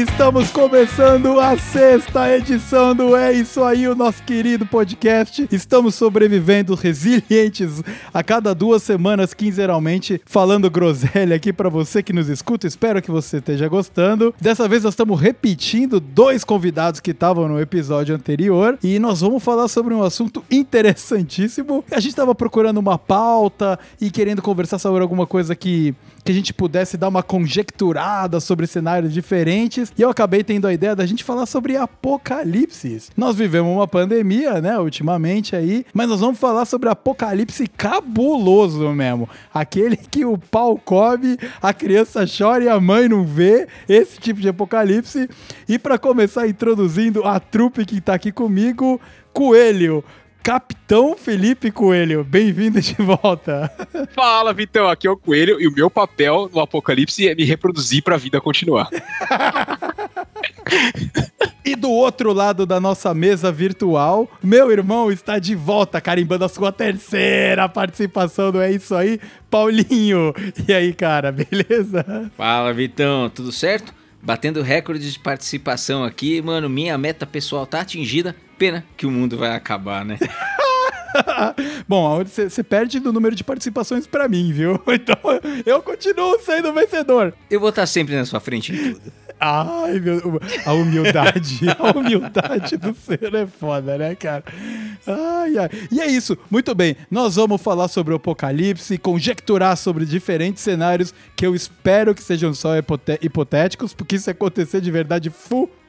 estamos começando a sexta edição do É Isso Aí, o nosso querido podcast. Estamos sobrevivendo resilientes a cada duas semanas, quinzenalmente, falando groselha aqui para você que nos escuta. Espero que você esteja gostando. Dessa vez nós estamos repetindo dois convidados que estavam no episódio anterior e nós vamos falar sobre um assunto interessantíssimo. A gente estava procurando uma pauta e querendo conversar sobre alguma coisa que que a gente pudesse dar uma conjecturada sobre cenários diferentes. E eu acabei tendo a ideia da gente falar sobre apocalipse. Nós vivemos uma pandemia, né, ultimamente aí, mas nós vamos falar sobre apocalipse cabuloso mesmo. Aquele que o pau come, a criança chora e a mãe não vê. Esse tipo de apocalipse. E para começar introduzindo a trupe que tá aqui comigo, Coelho. Capitão Felipe Coelho, bem-vindo de volta. Fala, Vitão, aqui é o Coelho e o meu papel no apocalipse é me reproduzir para a vida continuar. e do outro lado da nossa mesa virtual, meu irmão está de volta, carimbando a sua terceira participação do É Isso Aí, Paulinho. E aí, cara, beleza? Fala, Vitão, tudo certo? Batendo recorde de participação aqui, mano, minha meta pessoal tá atingida. Pena que o mundo vai acabar, né? Bom, você perde do número de participações para mim, viu? Então eu continuo sendo vencedor. Eu vou estar sempre na sua frente em tudo. Ai, meu, a humildade, a humildade do ser é foda, né, cara? Ai, ai. E é isso, muito bem. Nós vamos falar sobre o apocalipse, conjecturar sobre diferentes cenários que eu espero que sejam só hipotéticos, porque se acontecer de verdade,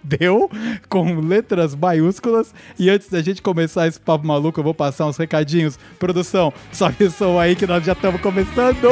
fudeu, com letras maiúsculas. E antes da gente começar esse papo maluco, eu vou passar uns recadinhos. Produção, sobe o som aí que nós já estamos começando!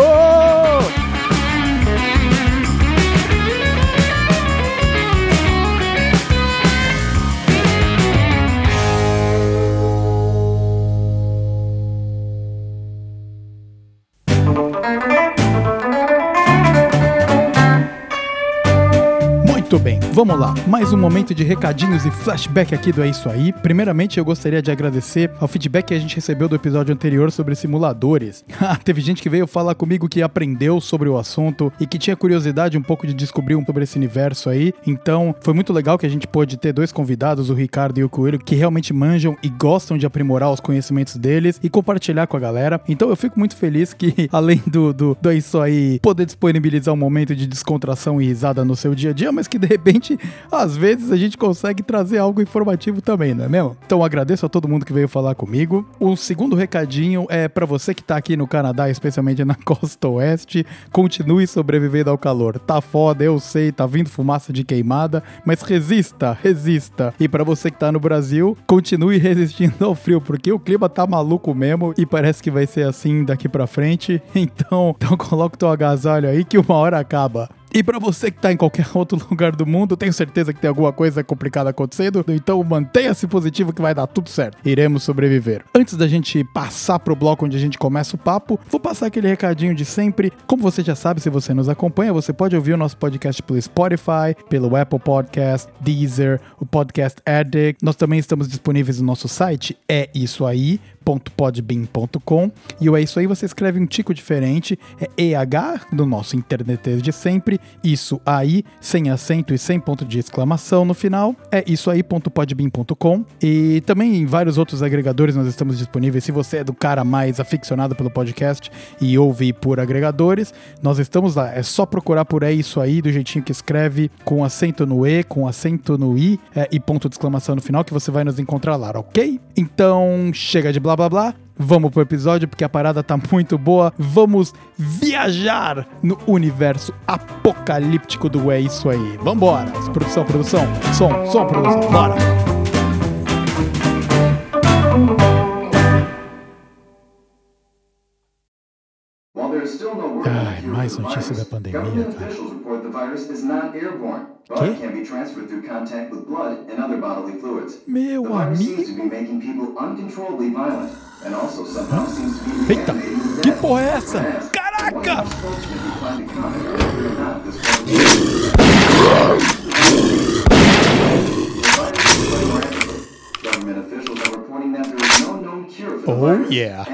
Muito bem, vamos lá. Mais um momento de recadinhos e flashback aqui do É Isso Aí. Primeiramente, eu gostaria de agradecer ao feedback que a gente recebeu do episódio anterior sobre simuladores. Ah, teve gente que veio falar comigo que aprendeu sobre o assunto e que tinha curiosidade um pouco de descobrir um sobre esse universo aí. Então, foi muito legal que a gente pôde ter dois convidados, o Ricardo e o Coelho, que realmente manjam e gostam de aprimorar os conhecimentos deles e compartilhar com a galera. Então, eu fico muito feliz que, além do, do, do É Isso Aí, poder disponibilizar um momento de descontração e risada no seu dia a dia, mas que de repente, às vezes a gente consegue trazer algo informativo também, não é mesmo? Então agradeço a todo mundo que veio falar comigo. O segundo recadinho é para você que tá aqui no Canadá, especialmente na costa oeste, continue sobrevivendo ao calor. Tá foda, eu sei, tá vindo fumaça de queimada, mas resista, resista. E para você que tá no Brasil, continue resistindo ao frio, porque o clima tá maluco mesmo e parece que vai ser assim daqui para frente. Então, então coloca o teu agasalho aí que uma hora acaba. E para você que tá em qualquer outro lugar do mundo, tenho certeza que tem alguma coisa complicada acontecendo, então mantenha-se positivo que vai dar tudo certo. Iremos sobreviver. Antes da gente passar pro bloco onde a gente começa o papo, vou passar aquele recadinho de sempre. Como você já sabe, se você nos acompanha, você pode ouvir o nosso podcast pelo Spotify, pelo Apple Podcast, Deezer, o Podcast Addict. Nós também estamos disponíveis no nosso site, é isso aí podbean.com e o é isso aí você escreve um tico diferente, é EH do nosso internet de sempre, isso aí, sem acento e sem ponto de exclamação no final, é isso aí.podbean.com e também em vários outros agregadores nós estamos disponíveis. Se você é do cara mais aficionado pelo podcast e ouve por agregadores, nós estamos lá. É só procurar por é isso aí do jeitinho que escreve com acento no E, com acento no I é, e ponto de exclamação no final que você vai nos encontrar lá, ok? Então chega de blá blá blá. Vamos pro episódio porque a parada tá muito boa. Vamos viajar no universo apocalíptico do É Isso Aí. Vambora! Produção, produção, som, som, produção, bora! Ai, mais notícia da pandemia, cara. Que? Meu amigo! Eita! Que porra é essa? Caraca! Oh, yeah.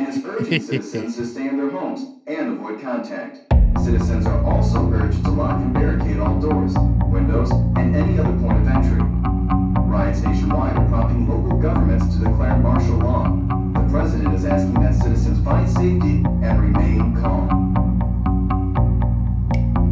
Avoid contact. Citizens are also urged to lock and barricade all doors, windows, and any other point of entry. Riots nationwide are prompting local governments to declare martial law. The president is asking that citizens find safety and remain calm.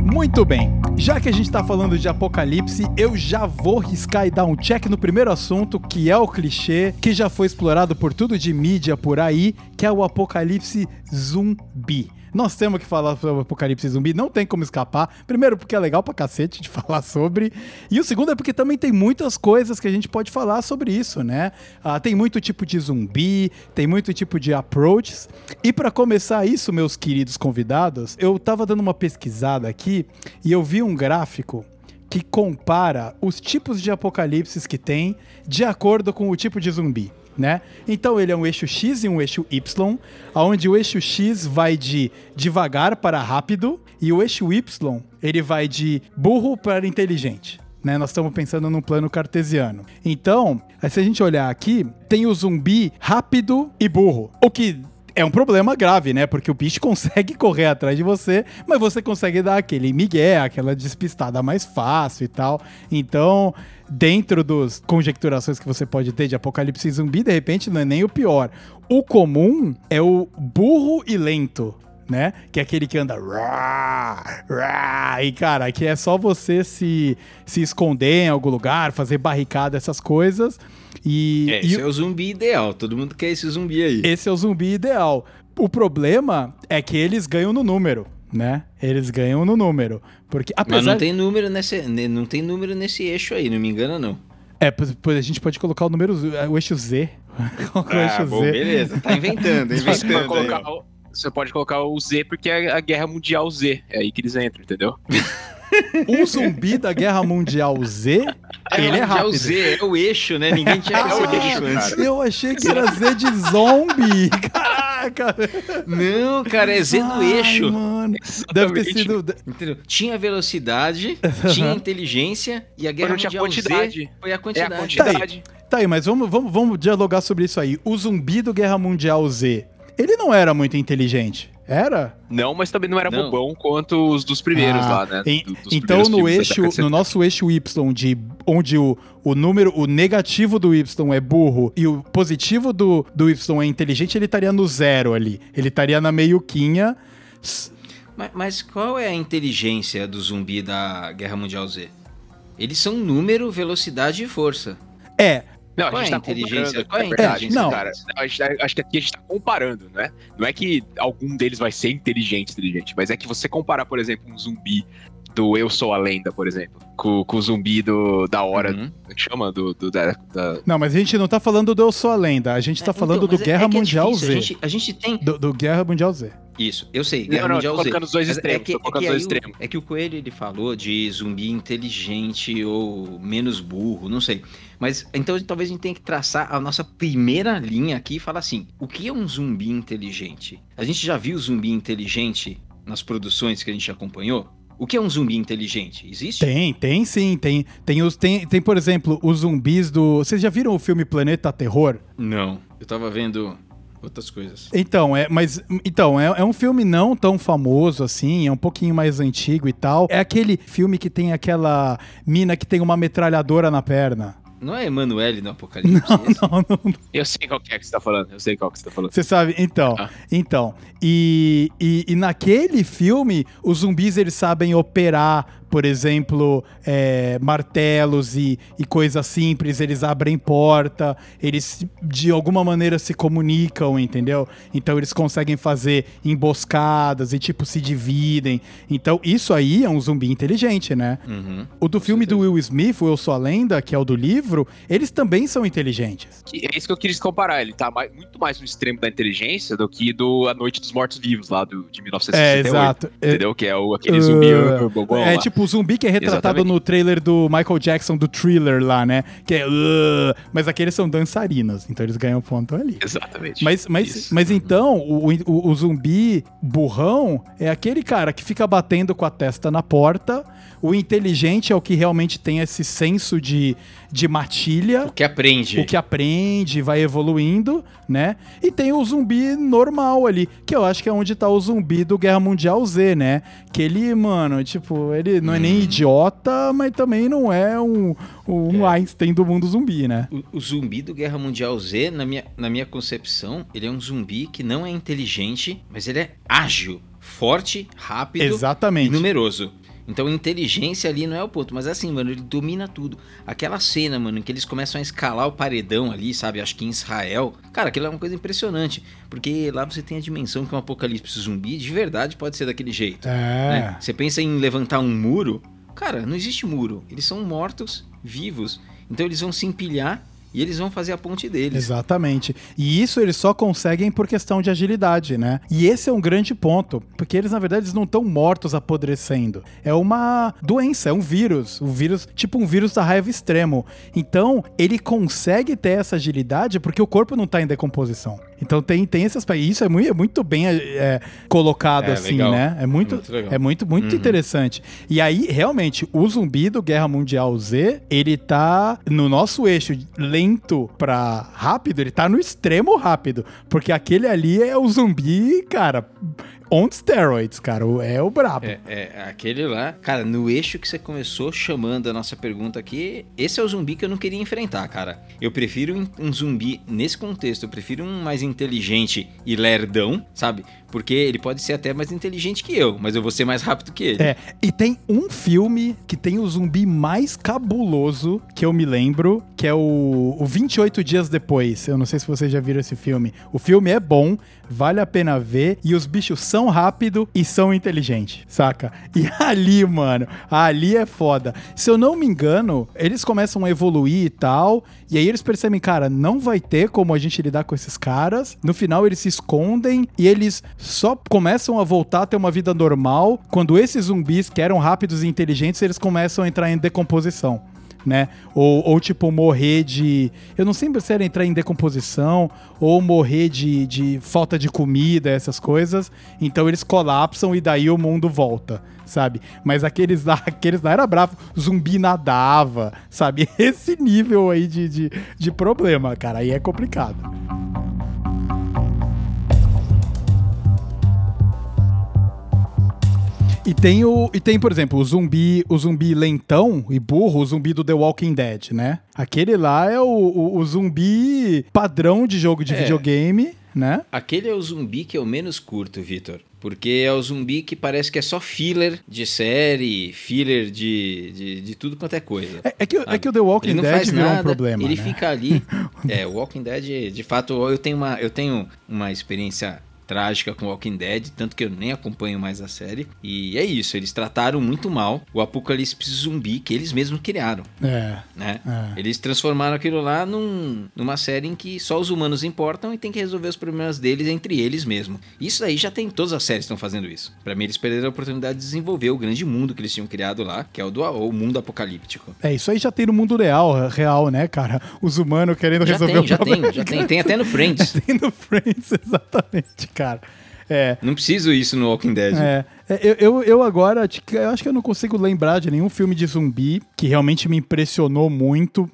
Muito bem. Já que a gente tá falando de apocalipse, eu já vou riscar e dar um check no primeiro assunto, que é o clichê, que já foi explorado por tudo de mídia por aí, que é o apocalipse zumbi. Nós temos que falar sobre o apocalipse zumbi, não tem como escapar. Primeiro, porque é legal pra cacete de falar sobre. E o segundo é porque também tem muitas coisas que a gente pode falar sobre isso, né? Ah, tem muito tipo de zumbi, tem muito tipo de approaches. E pra começar isso, meus queridos convidados, eu tava dando uma pesquisada aqui e eu vi um gráfico que compara os tipos de apocalipses que tem de acordo com o tipo de zumbi. Né? Então ele é um eixo X e um eixo Y, onde o eixo X vai de devagar para rápido e o eixo Y ele vai de burro para inteligente. Né? Nós estamos pensando num plano cartesiano. Então, se a gente olhar aqui, tem o zumbi rápido e burro. O que é um problema grave, né? Porque o bicho consegue correr atrás de você, mas você consegue dar aquele migué, aquela despistada mais fácil e tal. Então, dentro das conjecturações que você pode ter de apocalipse zumbi, de repente não é nem o pior. O comum é o burro e lento. Né? Que é aquele que anda. E, cara, que é só você se, se esconder em algum lugar, fazer barricada, essas coisas. E, É, e esse é o zumbi ideal. Todo mundo quer esse zumbi aí. esse é o zumbi ideal. O problema é que eles ganham no número, né? Eles ganham no número. Porque apesar Mas não tem número nesse, ne- não tem número nesse eixo aí, não me engana não. É, pois- pois a gente pode colocar o número o eixo Z. O eixo Ah, bom, Z. beleza. Tá inventando, Você pode, inventando. colocar você pode colocar o Z porque é a Guerra Mundial Z. É aí que eles entram, entendeu? O zumbi da Guerra Mundial Z, ele é rápido. o Z é o eixo, né? Ninguém tinha É o percebido eixo, antes. Eu achei que era Z de zombie. Caraca. Não, cara, é Z do Ai, eixo. Mano. Deve ter sido. Entendeu? Tinha velocidade, tinha inteligência e a Mas guerra não tinha mundial quantidade. Z foi a É a quantidade. quantidade. Tá aí, mas vamos, vamos, vamos dialogar sobre isso aí. O zumbi do Guerra Mundial Z, ele não era muito inteligente. Era? Não, mas também não era Não. bobão quanto os dos primeiros Ah, lá, né? em- Do- então no eixo, no 70. nosso eixo Y, de, onde o, o número, o negativo do Y é burro e o positivo do, do Y é inteligente, ele estaria no zero ali. Ele estaria na meiuquinha. S- Mas, mas qual é a inteligência do zumbi da Guerra Mundial Z? Eles são número, velocidade e força. É, Não, Qual a gente é tá inteligência? comparando, é a é verdade, inteligência não. cara. Não, a gente tá- acho que aqui a gente tá comparando, né? Não é que algum deles vai ser inteligente, inteligente, mas é que você comparar, por exemplo, um zumbi do Eu Sou a Lenda, por exemplo, com, com o zumbi do, da hora, Uhum. como é que chama? Do, do- da, da- não, mas a gente não tá falando do Eu Sou a Lenda, a gente tá É, falando então, do é- Guerra é é Mundial difícil, Z. A gente, a gente tem. Do, do Guerra Mundial Z. Isso, eu sei, Guerra Não, não, Mundial tô Z. colocando os dois Mas extremos, é que, tô é colocando que os dois aí o- extremos. é que o Coelho ele falou de zumbi inteligente ou menos burro, não sei. Mas então talvez a gente tenha que traçar a nossa primeira linha aqui e falar assim: o que é um zumbi inteligente? A gente já viu zumbi inteligente nas produções que a gente acompanhou? O que é um zumbi inteligente? Existe? Tem, tem sim, tem. Tem, os, tem, tem, por exemplo, os zumbis do. Vocês já viram o filme Planeta Terror? Não. Eu tava vendo outras coisas. Então, é, mas então, é, é um filme não tão famoso assim, é um pouquinho mais antigo e tal. É aquele filme que tem aquela mina que tem uma metralhadora na perna. Não é Emanuele no Apocalipse? esse? Não, não, Eu sei qual que é que você tá falando, eu sei qual que você tá falando. Você sabe? Então, Ah. então. E, e, e naquele filme, os zumbis eles sabem operar, por exemplo, é, martelos e, e coisas simples, eles abrem porta, eles de alguma maneira se comunicam, entendeu? Então eles conseguem fazer emboscadas e tipo se dividem. Então isso aí é um zumbi inteligente, né? Uhum. O do filme do Will Smith, o Eu Sou a Lenda, que é o do livro, eles também são inteligentes. É isso que eu queria comparar, ele tá mais- muito mais no extremo da inteligência do que do A Noite dos Mortos Vivos, lá do, de 1968. É, exato. É, Entendeu? Que é o, aquele zumbi Uh, bobão É lá. tipo o zumbi que é retratado Exatamente. no trailer do Michael Jackson, do Thriller lá, né? Que é. "Uh", mas aqueles são dançarinos, então eles ganham ponto ali. Exatamente. Mas, mas, Isso. mas então, o, o, o zumbi burrão é aquele cara que fica batendo com a testa na porta. O inteligente é o que realmente tem esse senso de, de matilha. O que aprende. O que aprende, vai evoluindo, né? E tem o zumbi normal ali, que eu acho que é onde tá o zumbi do Guerra Mundial Z, né? Que ele, mano, tipo, ele não é nem Hum. idiota, mas também não é um, um Einstein do mundo zumbi, né? O, o zumbi do Guerra Mundial Z, na minha, na minha concepção, ele é um zumbi que não é inteligente, mas ele é ágil, forte, rápido e Exatamente. numeroso. Então inteligência ali não é o ponto, mas assim, mano, ele domina tudo. Aquela cena, mano, em que eles começam a escalar o paredão ali, sabe? Acho que em Israel. Cara, aquilo é uma coisa impressionante. Porque lá você tem a dimensão que um apocalipse zumbi de verdade pode ser daquele jeito. É. né? Você pensa em levantar um muro, cara, não existe muro. Eles são mortos vivos. Então eles vão se empilhar e eles vão fazer a ponte deles. Exatamente. E isso eles só conseguem por questão de agilidade, né? E esse é um grande ponto, porque eles na verdade eles não estão mortos apodrecendo. É uma doença, é um vírus, um vírus, tipo um vírus da raiva extremo. Então, ele consegue ter essa agilidade porque o corpo não tá em decomposição. Então tem, tem esse aspecto. Isso é muito, é muito bem é, colocado É, assim, legal. né? É muito, Muito é muito, muito Uhum. interessante. E aí, realmente, o zumbi do Guerra Mundial Z, ele tá no nosso eixo lento pra rápido, ele tá no extremo rápido. Porque aquele ali é o zumbi, cara, on steroids, cara. É o brabo. É, é, aquele lá. Cara, no eixo que você começou chamando a nossa pergunta aqui, esse é o zumbi que eu não queria enfrentar, cara. Eu prefiro um zumbi, nesse contexto, eu prefiro um mais inteligente e lerdão, sabe? Porque ele pode ser até mais inteligente que eu, mas eu vou ser mais rápido que ele. É, e tem um filme que tem o zumbi mais cabuloso que eu me lembro, que é o, o 28 Dias Depois. Eu não sei se vocês já viram esse filme. O filme é bom, vale a pena ver, e os bichos são rápidos e são inteligentes, saca? E ali, mano, ali é foda. Se eu não me engano, eles começam a evoluir e tal, e aí eles percebem, cara, não vai ter como a gente lidar com esses caras. No final eles se escondem e eles só começam a voltar a ter uma vida normal quando esses zumbis que eram rápidos e inteligentes, eles começam a entrar em decomposição. Né? Ou, ou, tipo, morrer de. Eu não sei se era entrar em decomposição ou morrer de, de falta de comida, essas coisas. Então eles colapsam e daí o mundo volta, sabe? Mas aqueles lá, aqueles lá era bravo, zumbi nadava, sabe? Esse nível aí de, de, de problema, cara, aí é complicado. E tem o. E tem, por exemplo, o zumbi, o zumbi lentão e burro, o zumbi do The Walking Dead, né? Aquele lá é o, o, o zumbi padrão de jogo de É. videogame, né? Aquele é o zumbi que eu menos curto, Vitor. Porque é o zumbi que parece que é só filler de série, filler de, de, de tudo quanto é coisa. É, é que, é que o The Walking Ele não Dead faz virou nada, um problema. ele né? fica ali. É, o Walking Dead, de fato, eu tenho uma, eu tenho uma experiência trágica com Walking Dead, tanto que eu nem acompanho mais a série. E é isso, eles trataram muito mal o apocalipse zumbi que eles mesmos criaram, É, né? é. Eles transformaram aquilo lá num, numa série em que só os humanos importam e tem que resolver os problemas deles entre eles mesmo. Isso aí já tem todas as séries estão fazendo isso. Pra mim eles perderam a oportunidade de desenvolver o grande mundo que eles tinham criado lá, que é o do o mundo apocalíptico. É, isso aí já tem no mundo real, real, né, cara? Os humanos querendo Já resolver tem, o já problema. tem, já tem, tem até no Friends. Tem no Friends, exatamente, cara. É, Não preciso isso no Walking Dead. É, é, eu, eu, eu agora, eu acho que eu não consigo lembrar de nenhum filme de zumbi que realmente me impressionou muito,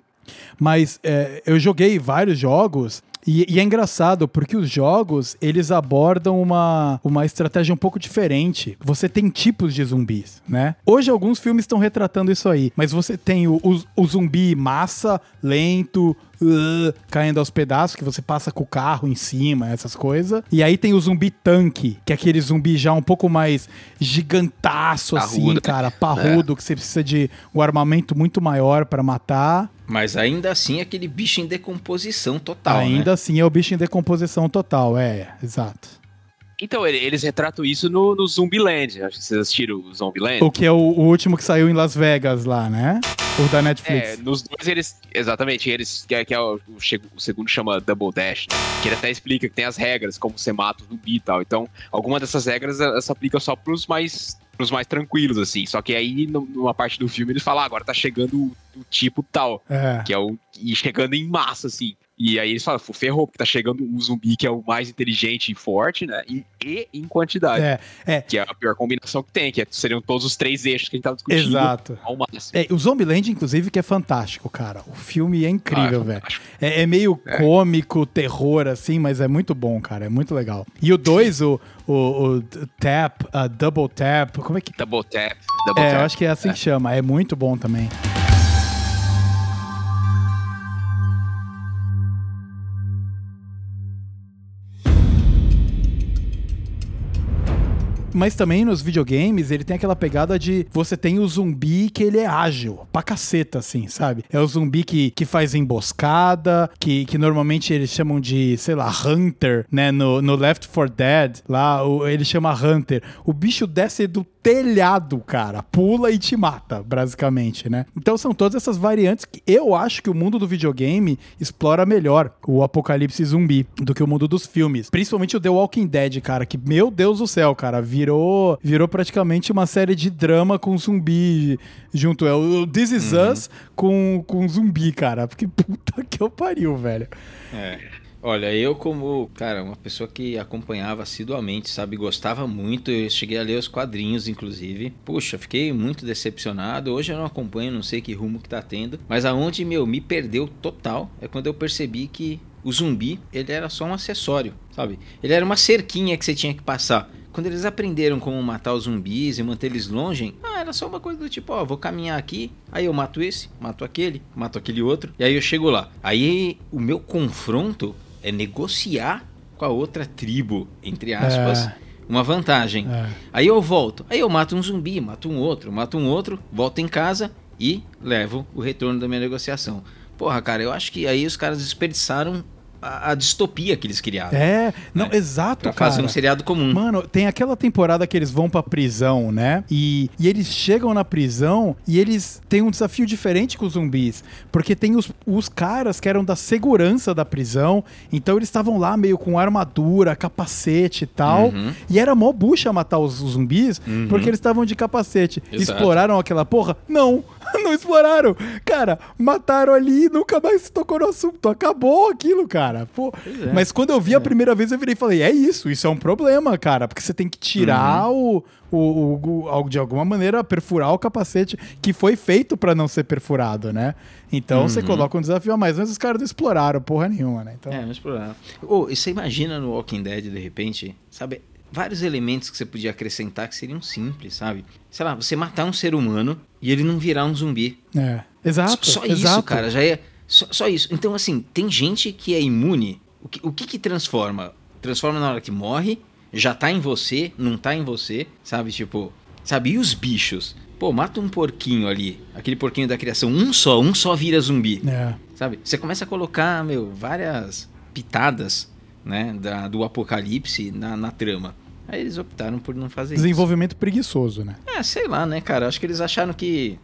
mas é, eu joguei vários jogos e, e é engraçado porque os jogos eles abordam uma, uma estratégia um pouco diferente. Você tem tipos de zumbis, né? Hoje alguns filmes estão retratando isso aí, mas você tem o, o, o zumbi massa, lento, uh, caindo aos pedaços, que você passa com o carro em cima, essas coisas. E aí tem o zumbi tanque, que é aquele zumbi já um pouco mais gigantaço, assim, Parrudo. cara, parrudo, que você precisa de um armamento muito maior pra matar. Mas ainda assim aquele bicho em decomposição total. Ainda né? assim é o bicho em decomposição total, é, exato. Então, ele- eles retratam isso no, no Zumbiland. Acho que vocês assistiram o Zumbiland. O que é o, o último que saiu em Las Vegas lá, né? O da É, Netflix. nos dois eles. Exatamente, eles. Que é, que é o, o segundo chama Double Dash, né? que ele até explica que tem as regras, como você mata o zumbi e tal. Então, alguma dessas regras elas se aplicam só pros mais. Pros mais tranquilos, assim. Só que aí, numa parte do filme, eles falam, ah, agora tá chegando o, tipo tal. É. Que é o. E chegando em massa, assim. E aí eles falam, "Pô, ferrou, porque tá chegando um zumbi que é o mais inteligente e forte, né? E, e em quantidade. É, é. Que é a pior combinação que tem, que é- seriam todos os três eixos que a gente tava discutindo Exato. ao máximo. É, o Zombieland, inclusive, que é fantástico, cara. O filme é incrível, Ah, é velho. É, é meio É. cômico, terror, assim, mas é muito bom, cara. É muito legal. E o 2, o, o, o Tap, a Double Tap, como é que. Double tap, double É, tap. eu acho que é assim que chama. É muito bom também. Mas também nos videogames ele tem aquela pegada de você tem o zumbi que ele é ágil, pra caceta, assim, sabe? É o zumbi que, que faz emboscada, que, que normalmente eles chamam de, sei lá, Hunter, né? No, no Left 4 Dead, lá o, ele chama Hunter. O bicho desce do telhado, cara. Pula e te mata, basicamente, né? Então são todas essas variantes que eu acho que o mundo do videogame explora melhor o apocalipse zumbi do que o mundo dos filmes. Principalmente o The Walking Dead, cara, que, meu Deus do céu, cara, virou, virou praticamente uma série de drama com zumbi junto. É o This Is Us com, com zumbi, cara. Porque puta que eu pariu, velho. É. Olha, eu como, cara, uma pessoa que acompanhava assiduamente, sabe, gostava muito, eu cheguei a ler os quadrinhos, inclusive. Puxa, fiquei muito decepcionado. Hoje eu não acompanho, não sei que rumo que tá tendo. Mas aonde, meu, me perdeu total é quando eu percebi que o zumbi, ele era só um acessório, sabe? Ele era uma cerquinha que você tinha que passar. Quando eles aprenderam como matar os zumbis e manter eles longe, ah, era só uma coisa do tipo, ó, vou caminhar aqui, aí eu mato esse, mato aquele, mato aquele outro, e aí eu chego lá. Aí o meu confronto é negociar com a outra tribo, entre aspas, É. uma vantagem. É. Aí eu volto, aí eu mato um zumbi, mato um outro, mato um outro, volto em casa e levo o retorno da minha negociação. Porra, cara, eu acho que aí os caras desperdiçaram a, a distopia que eles criaram. É, não, É. exato, Pra cara. fazer um seriado comum. Mano, tem aquela temporada que eles vão pra prisão, né? E, e eles chegam na prisão e eles têm um desafio diferente com os zumbis. Porque tem os, os caras que eram da segurança da prisão. Então eles estavam lá meio com armadura, capacete e tal. Uhum. E era mó bucha matar os, os zumbis Uhum. porque eles estavam de capacete. Exato. Exploraram aquela porra? Não! Não exploraram! Cara, mataram ali e nunca mais se tocou no assunto. Acabou aquilo, cara. Pô, é. Mas quando eu vi a primeira vez, eu virei e falei: é isso, isso é um problema, cara. Porque você tem que tirar o, o, o- o- De alguma maneira, perfurar o capacete que foi feito pra não ser perfurado, né? Então você Uhum. coloca um desafio a mais. Mas os caras não exploraram porra nenhuma, né? Então, É, não exploraram. E você imagina no Walking Dead, de repente, sabe? Vários elementos que você podia acrescentar que seriam simples, sabe? Sei lá, você matar um ser humano e ele não virar um zumbi. é. Exato. Só exato. isso, cara, já é. Só, só isso. Então, assim, tem gente que é imune. O que, o que que transforma? Transforma na hora que morre, já tá em você, não tá em você, sabe? Tipo, sabe? E os bichos? Pô, mata um porquinho ali, aquele porquinho da criação, um só, um só vira zumbi, É. sabe? Você começa a colocar, meu, várias pitadas, né, da, do apocalipse na, na trama. Aí eles optaram por não fazer isso. Desenvolvimento preguiçoso, né? É, sei lá, né, cara? Acho que eles acharam que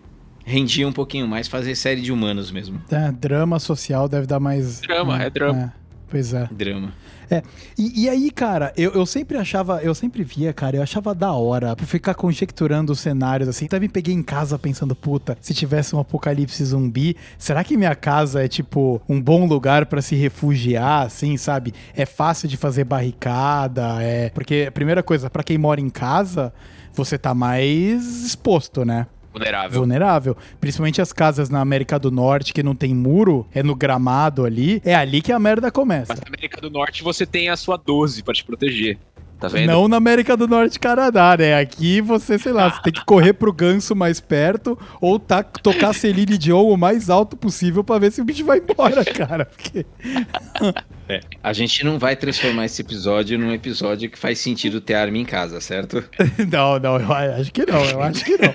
rendia um pouquinho mais fazer série de humanos mesmo. É, drama social deve dar mais. Drama, é drama. Pois é. Drama. E, e aí, cara, eu, eu sempre achava, eu sempre via, cara, eu achava da hora pra ficar conjecturando os cenários assim. Até me peguei em casa pensando, puta, se tivesse um apocalipse zumbi, será que minha casa é tipo um bom lugar pra se refugiar, assim, sabe? É fácil de fazer barricada, é. Porque, primeira coisa, pra quem mora em casa, você tá mais exposto, né? Vulnerável. vulnerável. Principalmente as casas na América do Norte que não tem muro, é no gramado ali. É ali que a merda começa. Mas na América do Norte você tem a sua 12 pra te proteger. Tá vendo? Não na América do Norte, Canadá, né? Aqui você, sei lá, você tem que correr pro ganso mais perto ou tá, tocar Celine Dion o mais alto possível pra ver se o bicho vai embora, cara. Porque... A gente não vai transformar esse episódio num episódio que faz sentido ter arma em casa, certo? Não, não, eu acho que não, eu acho que não.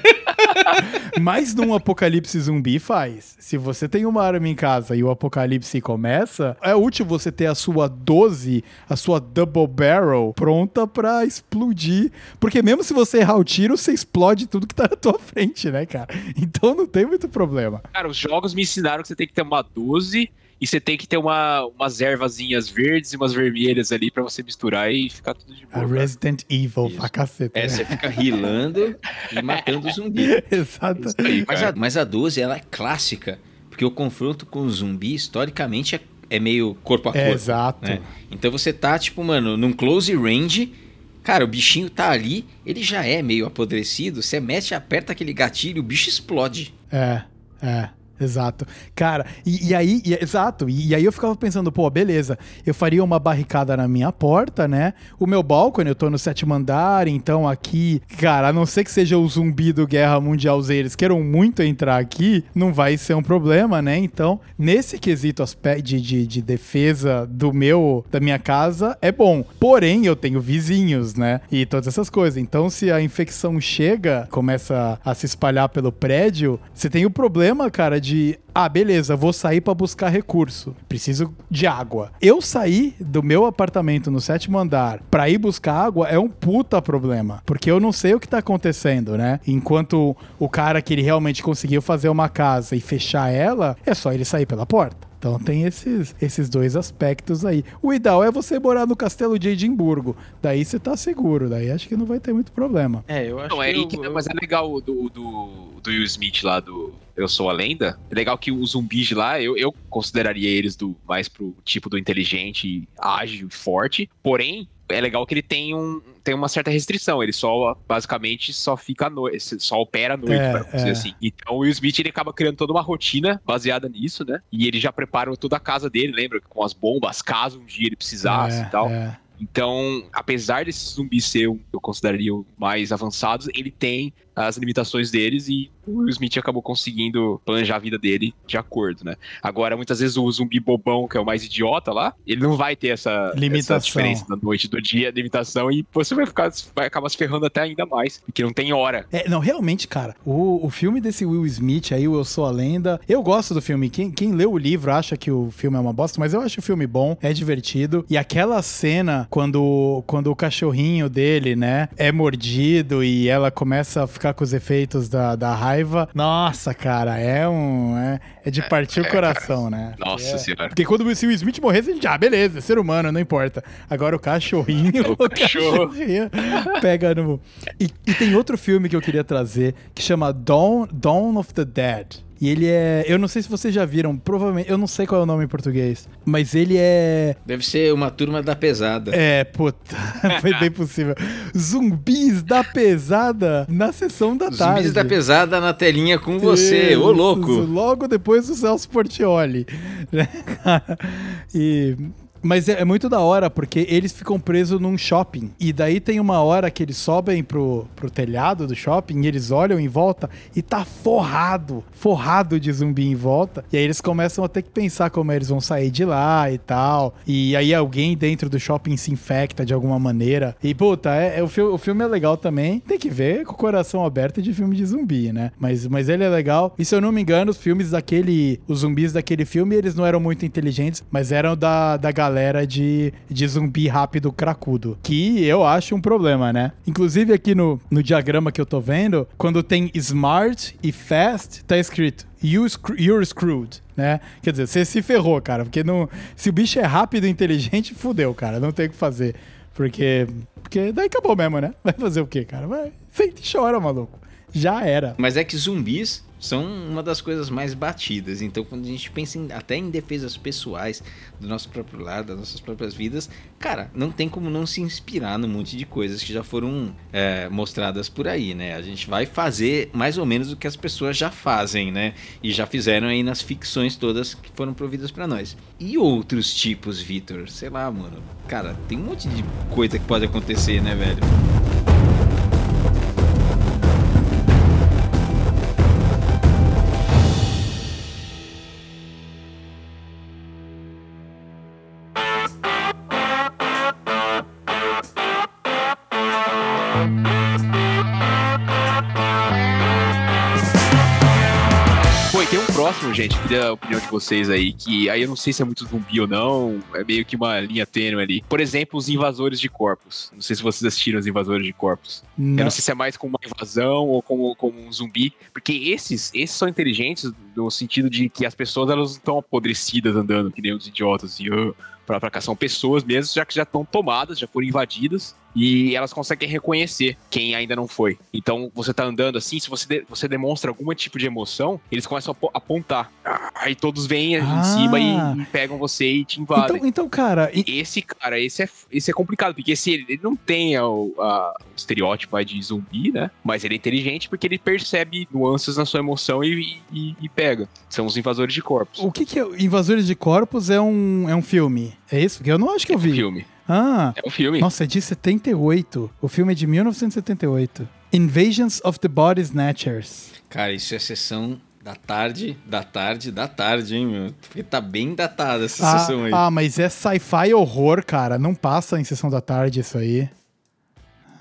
Mas num apocalipse zumbi faz. Se você tem uma arma em casa e o apocalipse começa, é útil você ter a sua 12, a sua double barrel pronta pra explodir. Porque mesmo se você errar o tiro, você explode tudo que tá na tua frente, né, cara? Então não tem muito problema. Cara, os jogos me ensinaram que você tem que ter uma 12 e você tem que ter uma, umas ervazinhas verdes e umas vermelhas ali pra você misturar e ficar tudo de A boa. cara. Resident Evil Isso. pra caceta. É, né? você fica rilando e matando o zumbi. Exato. Isso aí, Mas a, mas a 12, ela é clássica, porque o confronto com o zumbi, historicamente, é, é meio corpo a É, corpo. exato. né? Então você tá, tipo, mano, num close range, cara, o bichinho tá ali, ele já é meio apodrecido, você mete, aperta aquele gatilho, o bicho explode. É, é. Exato. Cara, e, e aí, e- exato, e, e aí eu ficava pensando, pô, beleza, eu faria uma barricada na minha porta, né? O meu balcone, eu tô no sétimo andar, então aqui, cara, a não ser que seja o zumbi do Guerra Mundial Z, eles queiram muito entrar aqui, não vai ser um problema, né? Então, nesse quesito de, de, de defesa do meu, da minha casa, é bom. Porém, eu tenho vizinhos, né? E todas essas coisas. Então, se a infecção chega, começa a se espalhar pelo prédio, você tem o problema, cara, de ah, beleza, vou sair pra buscar recurso. Preciso de água. Eu sair do meu apartamento no sétimo andar pra ir buscar água é um puta problema. Porque eu não sei o que tá acontecendo, né? Enquanto o cara que ele realmente conseguiu fazer uma casa e fechar ela, é só ele sair pela porta. Então tem esses, esses dois aspectos aí. O ideal é você morar no castelo de Edimburgo. Daí você tá seguro. Daí acho que não vai ter muito problema. É, eu acho Não, é aí que, mas é legal o do, do, do Will Smith lá do Eu Sou a Lenda. É legal que os zumbis de lá, eu, eu consideraria eles do mais pro tipo do inteligente, ágil e forte. Porém, é legal que ele tem, um, tem uma certa restrição. Ele só, basicamente, só fica à noite, só opera à noite, É, pra é. assim. Então o Will Smith, ele acaba criando toda uma rotina baseada nisso, né? E ele já prepara toda a casa dele, lembra? Com as bombas, caso um dia ele precisasse É, e tal. é. Então, apesar desses zumbis ser, um- eu consideraria mais avançados, ele tem as limitações deles e o Will Smith acabou conseguindo planejar a vida dele de acordo, né? Agora, muitas vezes o zumbi bobão, que é o mais idiota lá, ele não vai ter essa, Limitação. essa diferença da noite do dia, limitação, e você vai ficar, vai acabar se ferrando até ainda mais, porque não tem hora. É, não, realmente, cara, o, o filme desse Will Smith aí, o Eu Sou a Lenda, eu gosto do filme. Quem, quem leu o livro acha que o filme é uma bosta, mas eu acho o filme bom, é divertido. E aquela cena quando, quando o cachorrinho dele, né, é mordido e ela começa a ficar com os efeitos da, da raiva, nossa, cara, é um. É, é de partir o coração, né? Nossa É. senhora. Porque quando o Will Smith morresse, a gente, ah, beleza, é ser humano, não importa. Agora o cachorrinho. O cachorro. cachorrinho pega no. E, e tem outro filme que eu queria trazer que chama Dawn, Dawn of the Dead. E ele é. Eu não sei se vocês já viram, provavelmente. Eu não sei qual é o nome em português. Mas ele é. Deve ser uma turma da pesada. É, puta. Foi bem possível. Zumbis da pesada na sessão da tarde. Zumbis da pesada na telinha com você, ô Isso, louco. Logo depois do Celso Portioli. né, e. Mas é, é muito da hora, porque eles ficam presos num shopping. E daí tem uma hora que eles sobem pro, pro telhado do shopping e eles olham em volta e tá forrado, forrado de zumbi em volta. E aí eles começam a ter que pensar como eles vão sair de lá e tal. E aí alguém dentro do shopping se infecta de alguma maneira. E, puta, é, é- o, fi- o filme é legal também. Tem que ver com o coração aberto de filme de zumbi, né? Mas, mas ele é legal. E se eu não me engano, os filmes daquele. Os zumbis daquele filme, eles não eram muito inteligentes, mas eram da, da galera de, de zumbi rápido cracudo. Que eu acho um problema, né? Inclusive aqui no, no diagrama que eu tô vendo, quando tem smart e fast, tá escrito. You screw- you're screwed, né? Quer dizer, você se ferrou, cara. Porque não, se o bicho é rápido e inteligente, fudeu, cara. Não tem o que fazer. Porque, porque daí acabou mesmo, né? Vai fazer o quê, cara? Vai, sente e chora, maluco. Já era. Mas é que zumbis são uma das coisas mais batidas. Então, quando a gente pensa em- até em defesas pessoais do nosso próprio lar, das nossas próprias vidas, cara, não tem como não se inspirar num monte de coisas que já foram é, mostradas por aí, né? A gente vai fazer mais ou menos o que as pessoas já fazem, né? E já fizeram aí nas ficções todas que foram providas pra nós. E outros tipos, Vitor? Sei lá, mano. Cara, tem um monte de coisa que pode acontecer, né, velho? Gente, queria a opinião de vocês aí, que aí eu não sei se é muito zumbi ou não, é meio que uma linha tênue ali. Por exemplo, os invasores de corpos. Não sei se vocês assistiram os invasores de corpos. Eu Não. não sei se é mais como uma invasão ou como, como um zumbi, porque esses, esses são inteligentes no sentido de que as pessoas elas não estão apodrecidas andando que nem os idiotas assim, pra, pra cá. São pessoas mesmo, já que já estão tomadas, já foram invadidas e elas conseguem reconhecer quem ainda não foi. Então você tá andando assim, se você, de- você demonstra algum tipo de emoção, eles começam a apo- apontar. Aí todos vêm Ah. em cima e, e pegam você e te invadem. Então, então, cara, e- Esse cara, esse é, esse é complicado, porque esse, ele não tem o, a- o estereótipo aí de zumbi, né? Mas ele é inteligente porque ele percebe nuances na sua emoção e, e- e pega. São os invasores de corpos. o que que é Invasores de Corpos é um, é um filme? É isso? Porque eu não acho que eu É um vi. filme. Ah, É um filme. nossa, é de 78. O filme é de 1978. Invasions of the Body Snatchers. Cara, isso é sessão da tarde, da tarde, da tarde, hein, meu? Porque tá bem datada essa Ah, sessão aí. ah, mas é sci-fi horror, cara. Não passa em sessão da tarde isso aí.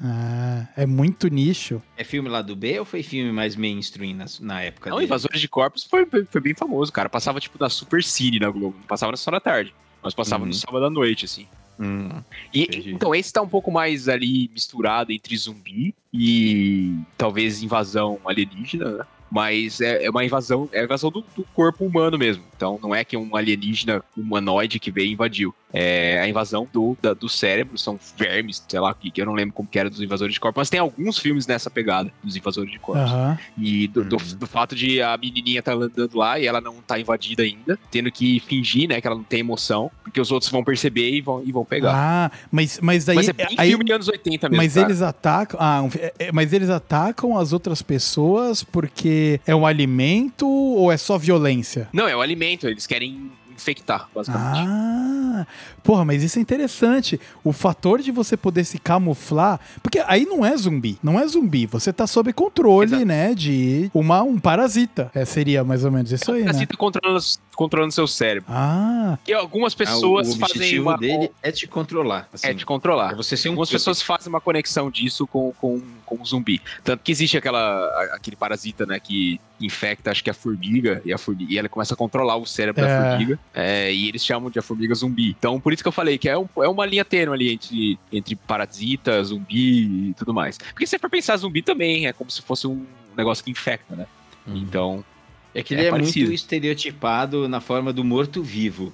Ah, é muito nicho. É filme lá do B ou foi filme mais mainstream na, na época Não, dele? Invasores de Corpos foi, foi bem famoso, cara. Passava tipo na Super Cine na Globo. Não passava na sessão da tarde. Mas passava Uhum. no sábado à noite, assim. Hum. E, Entendi. então, esse tá um pouco mais ali misturado entre zumbi e talvez invasão alienígena, né? Mas é, é uma invasão, é invasão do, do corpo humano mesmo. Então não é que um alienígena humanoide que veio e invadiu. É a invasão do, da- do cérebro, são vermes, sei lá, que, que eu não lembro como que era dos invasores de corpo, mas tem alguns filmes nessa pegada, dos invasores de corpos. Aham. E do, do- Uhum. do fato de a menininha tá andando lá e ela não tá invadida ainda, tendo que fingir, né, que ela não tem emoção, porque os outros vão perceber e vão, e vão pegar. Ah, mas, mas aí. Mas é bem aí filme de anos 80 mesmo. mas cara. eles atacam. Ah, um- é- é- mas eles atacam as outras pessoas porque é um alimento ou é só violência? Não, é o alimento, eles querem infectar, basicamente. Ah, porra, mas isso é interessante. O fator de você poder se camuflar. Porque aí não é zumbi. Não é zumbi. Você tá sob controle, Exato. né? De uma, um parasita. É, seria mais ou menos isso aí, né? Parasita controlando, controlando seu cérebro. Ah, E algumas Ah, pessoas o fazem objetivo uma... dele é te controlar. Assim, É te controlar. é você ser um Algumas pessoas fazem uma conexão disso com, com, com o zumbi. Tanto que existe aquela, aquele parasita, né, que infecta, acho que a formiga, e, a formiga, e ela começa a controlar o cérebro É. da formiga, é, e eles chamam de a formiga zumbi. Então, por isso que eu falei que é, um- é uma linha tênue ali entre, entre parasita, zumbi e tudo mais. Porque se você for pensar, zumbi também é como se fosse um negócio que infecta, né? Hum. Então, É que ele É é, muito estereotipado na forma do morto-vivo.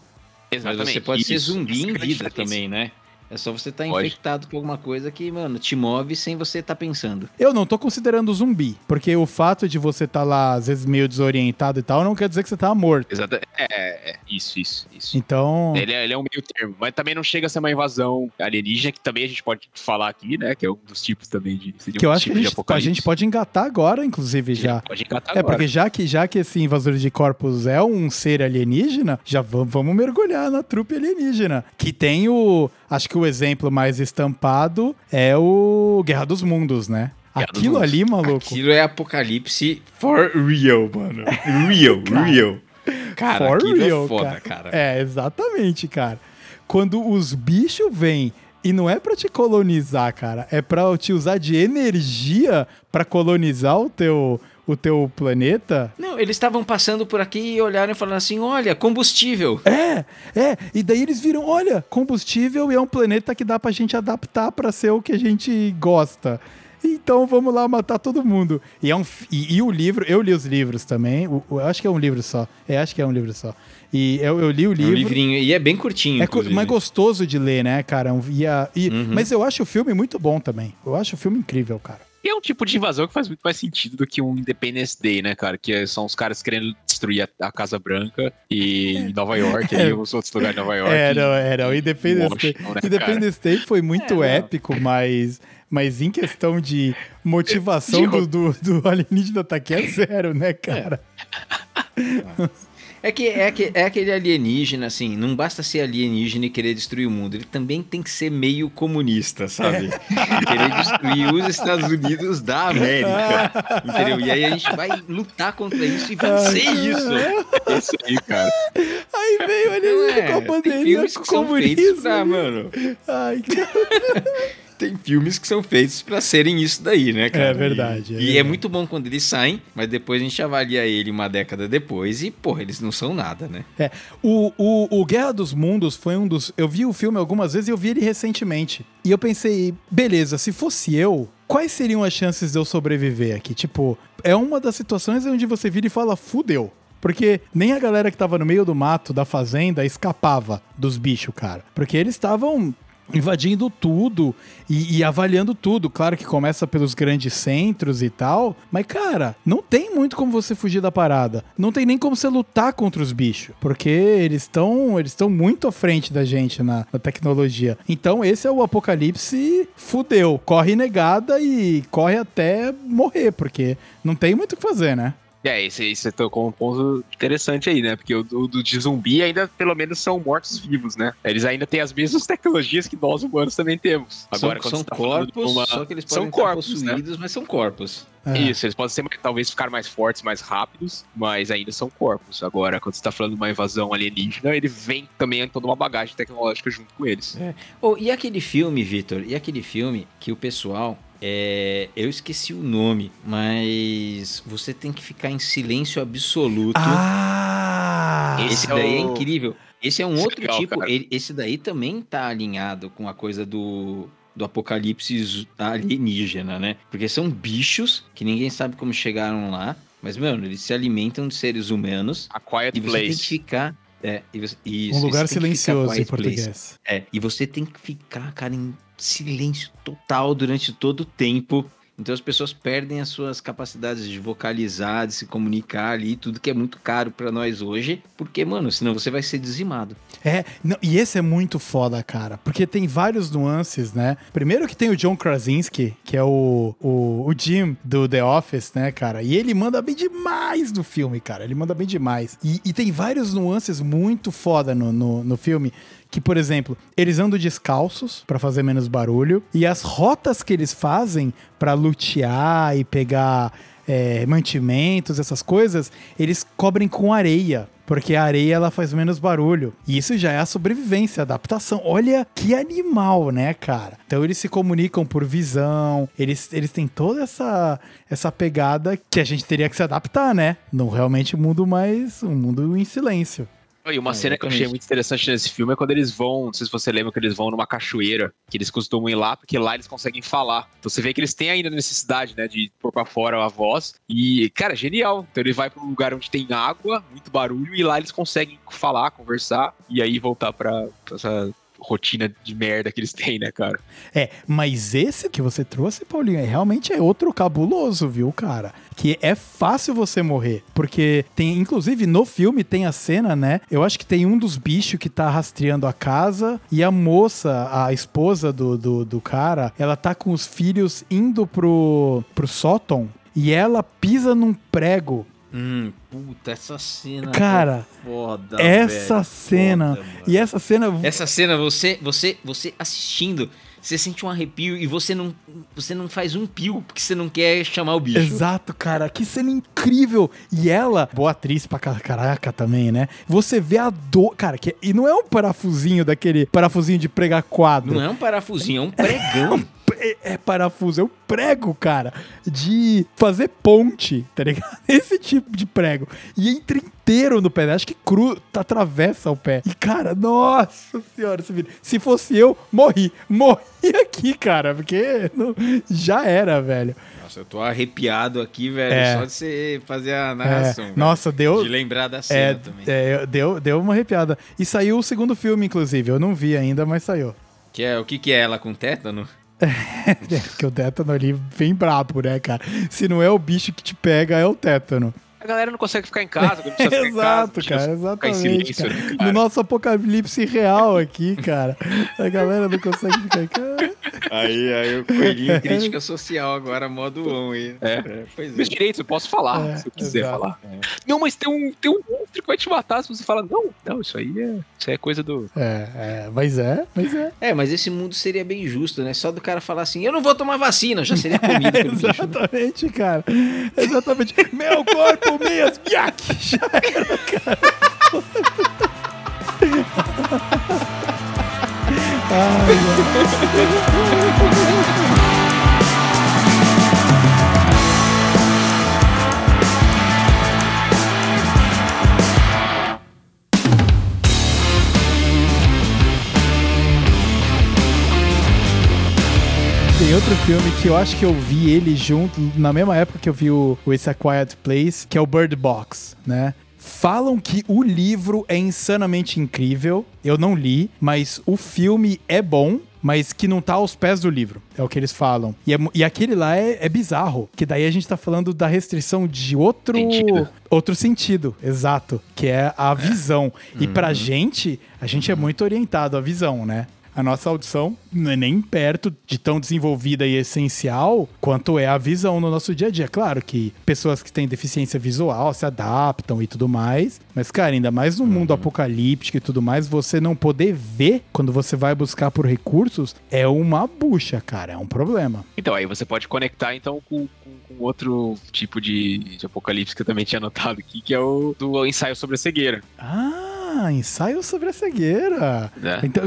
Mas exatamente. você pode ser isso. zumbi Essa em é vida também, né? É só você estar Pode. infectado por alguma coisa que, mano, te move sem você estar pensando. eu não tô considerando zumbi. Porque o fato de você tá lá, às vezes, meio desorientado e tal, não quer dizer que você tá morto. Exata- É, é, isso, isso, isso. Então. Ele é, ele é um meio termo, mas também não chega a ser uma invasão alienígena, que também a gente pode falar aqui, né? Que é um dos tipos também de. seria Que eu um acho que tipo a de gente, a gente pode engatar agora, inclusive, já. Pode encatar É, agora. porque já que, já que esse invasor de corpos é um ser alienígena, já vamos, vamos mergulhar na trupe alienígena. Que tem o. Acho que o exemplo mais estampado é o Guerra dos Mundos, né? Guerra Aquilo Mundos. ali, maluco. Aquilo é apocalipse for real, mano. Real, real. Cara, For aquilo real, é foda, cara. cara. É, exatamente, cara. Quando os bichos vêm e não é pra te colonizar, cara, é pra te usar de energia pra colonizar o teu, o teu planeta. Não, eles estavam passando por aqui e olharam e falaram assim: olha, combustível. É, é. E daí eles viram, olha, combustível e é um planeta que dá pra gente adaptar pra ser o que a gente gosta. Então vamos lá matar todo mundo. E, é um, e, e o livro, eu li os livros também. o- o- eu acho que é um livro só. É, acho que é um livro só. E eu, eu li o É um livro. livrinho. E é bem curtinho. É inclusive. mais gostoso de ler, né, cara? E a- e- Uhum. Mas eu acho o filme muito bom também. Eu acho o filme incrível, cara. E é um tipo de invasão que faz muito mais sentido do que um Independence Day, né, cara? Que é- são os caras querendo destruir a, a Casa Branca e em Nova York, e os outros lugares de Nova York. Era, era. O Independence Day. Washington, né, cara? Independence Day foi muito É, não. épico, mas, mas em questão de motivação De do, do, do alienígena tá aqui é zero, né, cara? É que é, que é aquele alienígena, assim, não basta ser alienígena e querer destruir o mundo, ele também tem que ser meio comunista, sabe? querer destruir os Estados Unidos da América, entendeu? E aí a gente vai lutar contra isso e vencer isso. É isso aí, cara. Aí veio o Não alienígena com a é, com são feitos comunismo. pra, mano. Ai, que... tem filmes que são feitos pra serem isso daí, né, cara? É verdade, E é e é, verdade. muito bom quando eles saem, mas depois a gente avalia ele uma década depois e, porra, eles não são nada, né? É, o, o, o Guerra dos Mundos foi um dos. Eu vi o filme algumas vezes e eu vi ele recentemente. E eu pensei, beleza, se fosse eu, quais seriam as chances de eu sobreviver aqui? Tipo, é uma das situações onde você vira e fala, fudeu. Porque nem a galera que tava no meio do mato da fazenda escapava dos bichos, cara. Porque eles estavam invadindo tudo e, e avaliando tudo. Claro que começa pelos grandes centros e tal, mas cara, não tem muito como você fugir da parada. Não tem nem como você lutar contra os bichos, porque eles estão eles estão muito à frente da gente na, na tecnologia. Então esse é o apocalipse fudeu, corre negada e corre até morrer, porque não tem muito o que fazer, né? É, esse, esse você tocou um ponto interessante aí, né? Porque o do, do de zumbi ainda, pelo menos, são mortos-vivos, né? Eles ainda têm as mesmas tecnologias que nós humanos também temos. Agora, são, quando são você tá falando de corpos, uma- só que eles são podem estar corpos, né? possuídos, mas são corpos. É. Isso, eles podem ser, talvez ficar mais fortes, mais rápidos, mas ainda são corpos. Agora, quando você tá falando de uma invasão alienígena, ele vem também toda uma bagagem tecnológica junto com eles. Oh, e aquele filme, Vitor? E aquele filme que o pessoal. É, eu esqueci o nome, mas você tem que ficar em silêncio absoluto. Ah! Esse é daí é incrível. Esse é um Esse outro legal, tipo. ele- esse daí também tá alinhado com a coisa do, do apocalipse alienígena, né? Porque são bichos que ninguém sabe como chegaram lá. Mas, mano, eles se alimentam de seres humanos. A Quiet E você tem que Place. ficar. É, e você, isso, Um lugar silencioso em quiet place. português. É, e você tem que ficar, cara, em silêncio total durante todo o tempo. Então as pessoas perdem as suas capacidades de vocalizar, de se comunicar ali, tudo que é muito caro pra nós hoje, porque, mano, senão você vai ser dizimado. É, não, e esse é muito foda, cara, porque tem vários nuances, né? Primeiro que tem o John Krasinski, que é o, o, o Jim do The Office, né, cara? E ele manda bem demais no filme, cara. Ele manda bem demais. E, e tem vários nuances muito foda no, no, no filme. Que, por exemplo, eles andam descalços pra fazer menos barulho. E as rotas que eles fazem pra lutear e pegar é, mantimentos, essas coisas, eles cobrem com areia. Porque a areia ela faz menos barulho. E isso já é a sobrevivência, a adaptação. Olha que animal, né, cara? Então eles se comunicam por visão, eles, eles têm toda essa, essa pegada que a gente teria que se adaptar, né? Não realmente mundo mais. um mundo em silêncio. E uma É, cena que eu achei muito interessante nesse filme é quando eles vão, não sei se você lembra que eles vão numa cachoeira, que eles costumam ir lá, porque lá eles conseguem falar. Então você vê que eles têm ainda necessidade, né, de pôr pra fora a voz. E, cara, genial. Então ele vai pra um lugar onde tem água, muito barulho, e lá eles conseguem falar, conversar, e aí voltar pra, pra essa rotina de merda que eles têm, né, cara? É, mas esse que você trouxe, Paulinho, é, realmente é outro cabuloso, viu, cara? Que é fácil você morrer. Porque tem, inclusive, no filme tem a cena, né? Eu acho que tem um dos bichos que tá rastreando a casa e a moça, a esposa do, do, do cara, ela tá com os filhos indo pro, pro sótão e ela pisa num prego. Hum, puta, essa cena. Cara, é foda. essa velho, cena. foda. E essa cena. Essa cena, você, você, você assistindo, você sente um arrepio e você não, você não faz um pio porque você não quer chamar o bicho. Exato, cara. Que cena incrível. E ela, boa atriz pra ca- caraca também, né? Você vê a dor. Cara, que, e não é um parafusinho daquele parafusinho de pregar quadro. Não é um parafusinho, é um pregão. É, é parafuso, é um prego, cara. De fazer ponte, tá ligado? Esse tipo de prego. E entra inteiro no pé. Acho que cru, atravessa o pé. E, cara, nossa senhora. Se fosse eu, morri. Morri aqui, cara. Porque não- já era, velho. Nossa, eu tô arrepiado aqui, velho, É. só de você fazer a É, narração. velho. nossa, deu. De lembrar da cena É, também. é, deu, deu uma arrepiada. E saiu o segundo filme, inclusive. Eu não vi ainda, mas saiu. Que é, o que que é ela com tétano? É, porque o tétano ali vem brabo, né, cara? Se não é o bicho que te pega, é o tétano. A galera não consegue ficar em casa, ficar em casa, Exato, cara, exatamente. silêncio, cara. né, No cara? nosso apocalipse real aqui, cara. A galera não consegue ficar em casa. Aí, aí o coelhinho crítica social agora, modo on aí. É. pois é. Meus direitos, eu posso falar, É, se eu quiser exato. falar. Não, mas tem um, tem um monstro que vai te matar se você falar, não, não, isso aí é, isso aí é coisa do. É, é, mas é, mas é. É, mas esse mundo seria bem justo, né? Só do cara falar assim, eu não vou tomar vacina, já seria comido pelo bicho. né? Exatamente, cara. Exatamente. Meu corpo, minhas. Já era, cara. Tem outro filme que eu acho que eu vi ele junto, na mesma época que eu vi o, o It's a Quiet Place, que é o Bird Box, né? Falam que o livro é insanamente incrível. Eu não li, mas o filme é bom, mas que não tá aos pés do livro. É o que eles falam. E, é e aquele lá é, é bizarro. Que daí a gente tá falando da restrição de outro Sentido. outro sentido, exato, que é a visão. E pra gente, a gente é muito orientado à visão, né? A nossa audição não é nem perto de tão desenvolvida e essencial quanto é a visão no nosso dia a dia. Claro que pessoas que têm deficiência visual se adaptam e tudo mais, mas, cara, ainda mais no mundo apocalíptico e tudo mais, você não poder ver quando você vai buscar por recursos é uma bucha, cara, é um problema. Então, aí você pode conectar então com, com- com outro tipo de, de apocalipse que eu também tinha anotado aqui, que é o do ensaio sobre a cegueira. Ah, ensaio sobre a cegueira. Né? Então,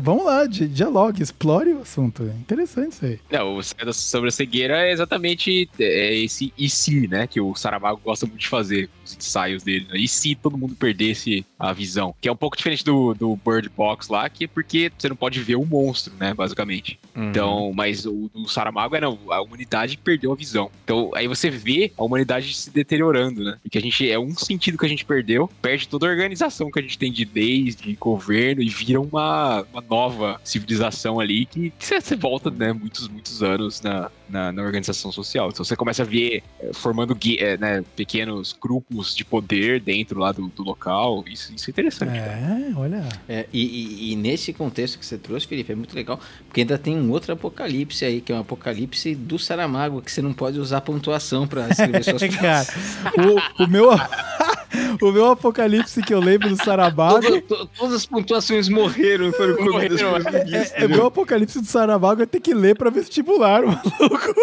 vamos lá, di- dialogue, explore o assunto. É Interessante isso aí. Não, o ensaio sobre a cegueira é exatamente é, esse e se, né? Que o Saramago gosta muito de fazer, os ensaios dele. Né? E se todo mundo perdesse a visão? Que é um pouco diferente do, do Bird Box lá, que é porque você não pode ver o monstro, né? Basicamente. Uhum. Então, mas o do Saramago é não, a humanidade perdeu a visão. Então, aí você vê a humanidade se deteriorando, né? Porque a gente é um sentido que a gente perdeu, perde toda a organização que a gente tem de leis, de governo e vira uma, uma nova civilização ali que, que você, você volta, né, muitos, muitos anos na, na, na organização social. Então você começa a ver eh, formando eh, né, pequenos grupos de poder dentro lá do, do local. Isso, isso é interessante. cara. É, olha. É, e, e- e nesse contexto que você trouxe, Felipe, é muito legal, porque ainda tem um outro apocalipse aí, que é um apocalipse do Saramago, que você não pode usar pontuação pra escrever suas Cara, frases. o, o meu. o meu apocalipse que eu lembro do Saramago. Todas, to- todas as pontuações morreram e foram comidas Morreram, pelos É, é meu apocalipse do Saramago é ter que ler pra vestibular, maluco.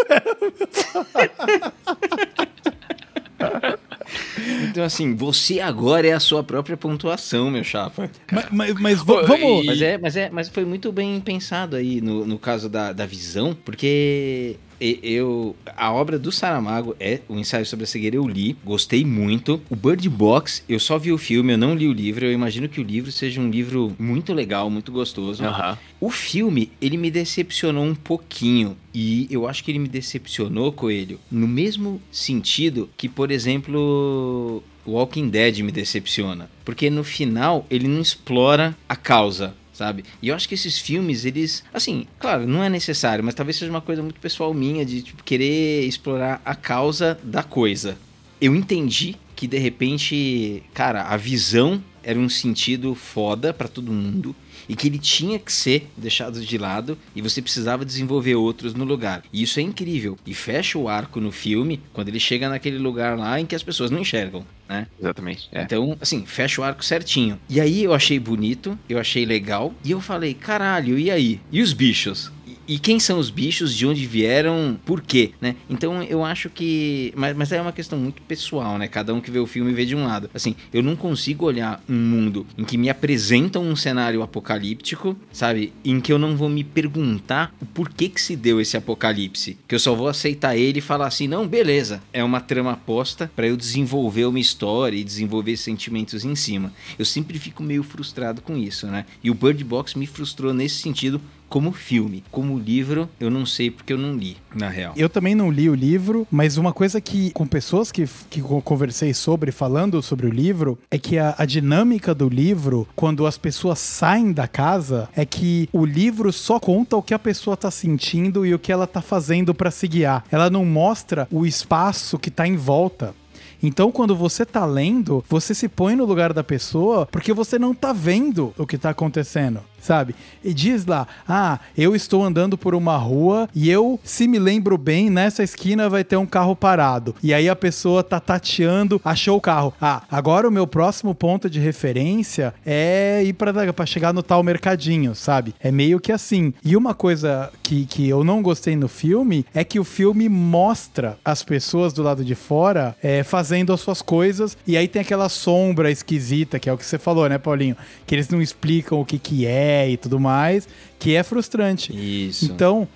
Então, assim, você agora é a sua própria pontuação, meu chapa. Mas, mas, mas vamos. Mas é, mas é, mas foi muito bem pensado aí no, no caso da, da visão, porque eu a obra do Saramago é o ensaio sobre a cegueira eu li, gostei muito. O Bird Box, eu só vi o filme, eu não li o livro. Eu imagino que o livro seja um livro muito legal, muito gostoso. Aham. O filme, ele me decepcionou um pouquinho. E eu acho que ele me decepcionou, Coelho, no mesmo sentido que, por exemplo, Walking Dead me decepciona. Porque no final, ele não explora a causa. Sabe? E eu acho que esses filmes, eles. Assim, claro, não é necessário, mas talvez seja uma coisa muito pessoal minha de tipo, querer explorar a causa da coisa. Eu entendi que de repente, cara, a visão era um sentido foda pra todo mundo e que ele tinha que ser deixado de lado e você precisava desenvolver outros no lugar. E isso é incrível. E fecha o arco no filme quando ele chega naquele lugar lá em que as pessoas não enxergam, né? Exatamente. É. Então, assim, fecha o arco certinho. E aí eu achei bonito, eu achei legal, e eu falei, caralho, e aí? E os bichos? E- quem são os bichos, de onde vieram, por quê, né? Então eu acho que. Mas, mas é uma questão muito pessoal, né? Cada um que vê o filme vê de um lado. Assim, eu não consigo olhar um mundo em que me apresentam um cenário apocalíptico, sabe? Em que eu não vou me perguntar o porquê que se deu esse apocalipse. Que eu só vou aceitar ele e falar assim: não, beleza, é uma trama aposta pra eu desenvolver uma história e desenvolver sentimentos em cima. Eu sempre fico meio frustrado com isso, né? E o Bird Box me frustrou nesse sentido como filme. Como livro, eu não sei porque eu não li, na real. Eu também não li o livro, mas uma coisa que, com pessoas que, que conversei sobre, falando sobre o livro, é que a, a dinâmica do livro, quando as pessoas saem da casa, é que o livro só conta o que a pessoa tá sentindo e o que ela tá fazendo pra se guiar. Ela não mostra o espaço que tá em volta. Então, quando você tá lendo, você se põe no lugar da pessoa porque você não tá vendo o que tá acontecendo, sabe? E diz lá: "Ah, eu estou andando por uma rua e eu, se me lembro bem, nessa esquina vai ter um carro parado". E aí a pessoa tá tateando, achou o carro. Ah, agora o meu próximo ponto de referência é ir para chegar no tal mercadinho, sabe? É meio que assim. E uma coisa que, que eu não gostei no filme é que o filme mostra as pessoas do lado de fora é, fazendo as suas coisas e aí tem aquela sombra esquisita, que é o que você falou, né, Paulinho? Que eles não explicam o que que é e tudo mais, que é frustrante. Isso. Então,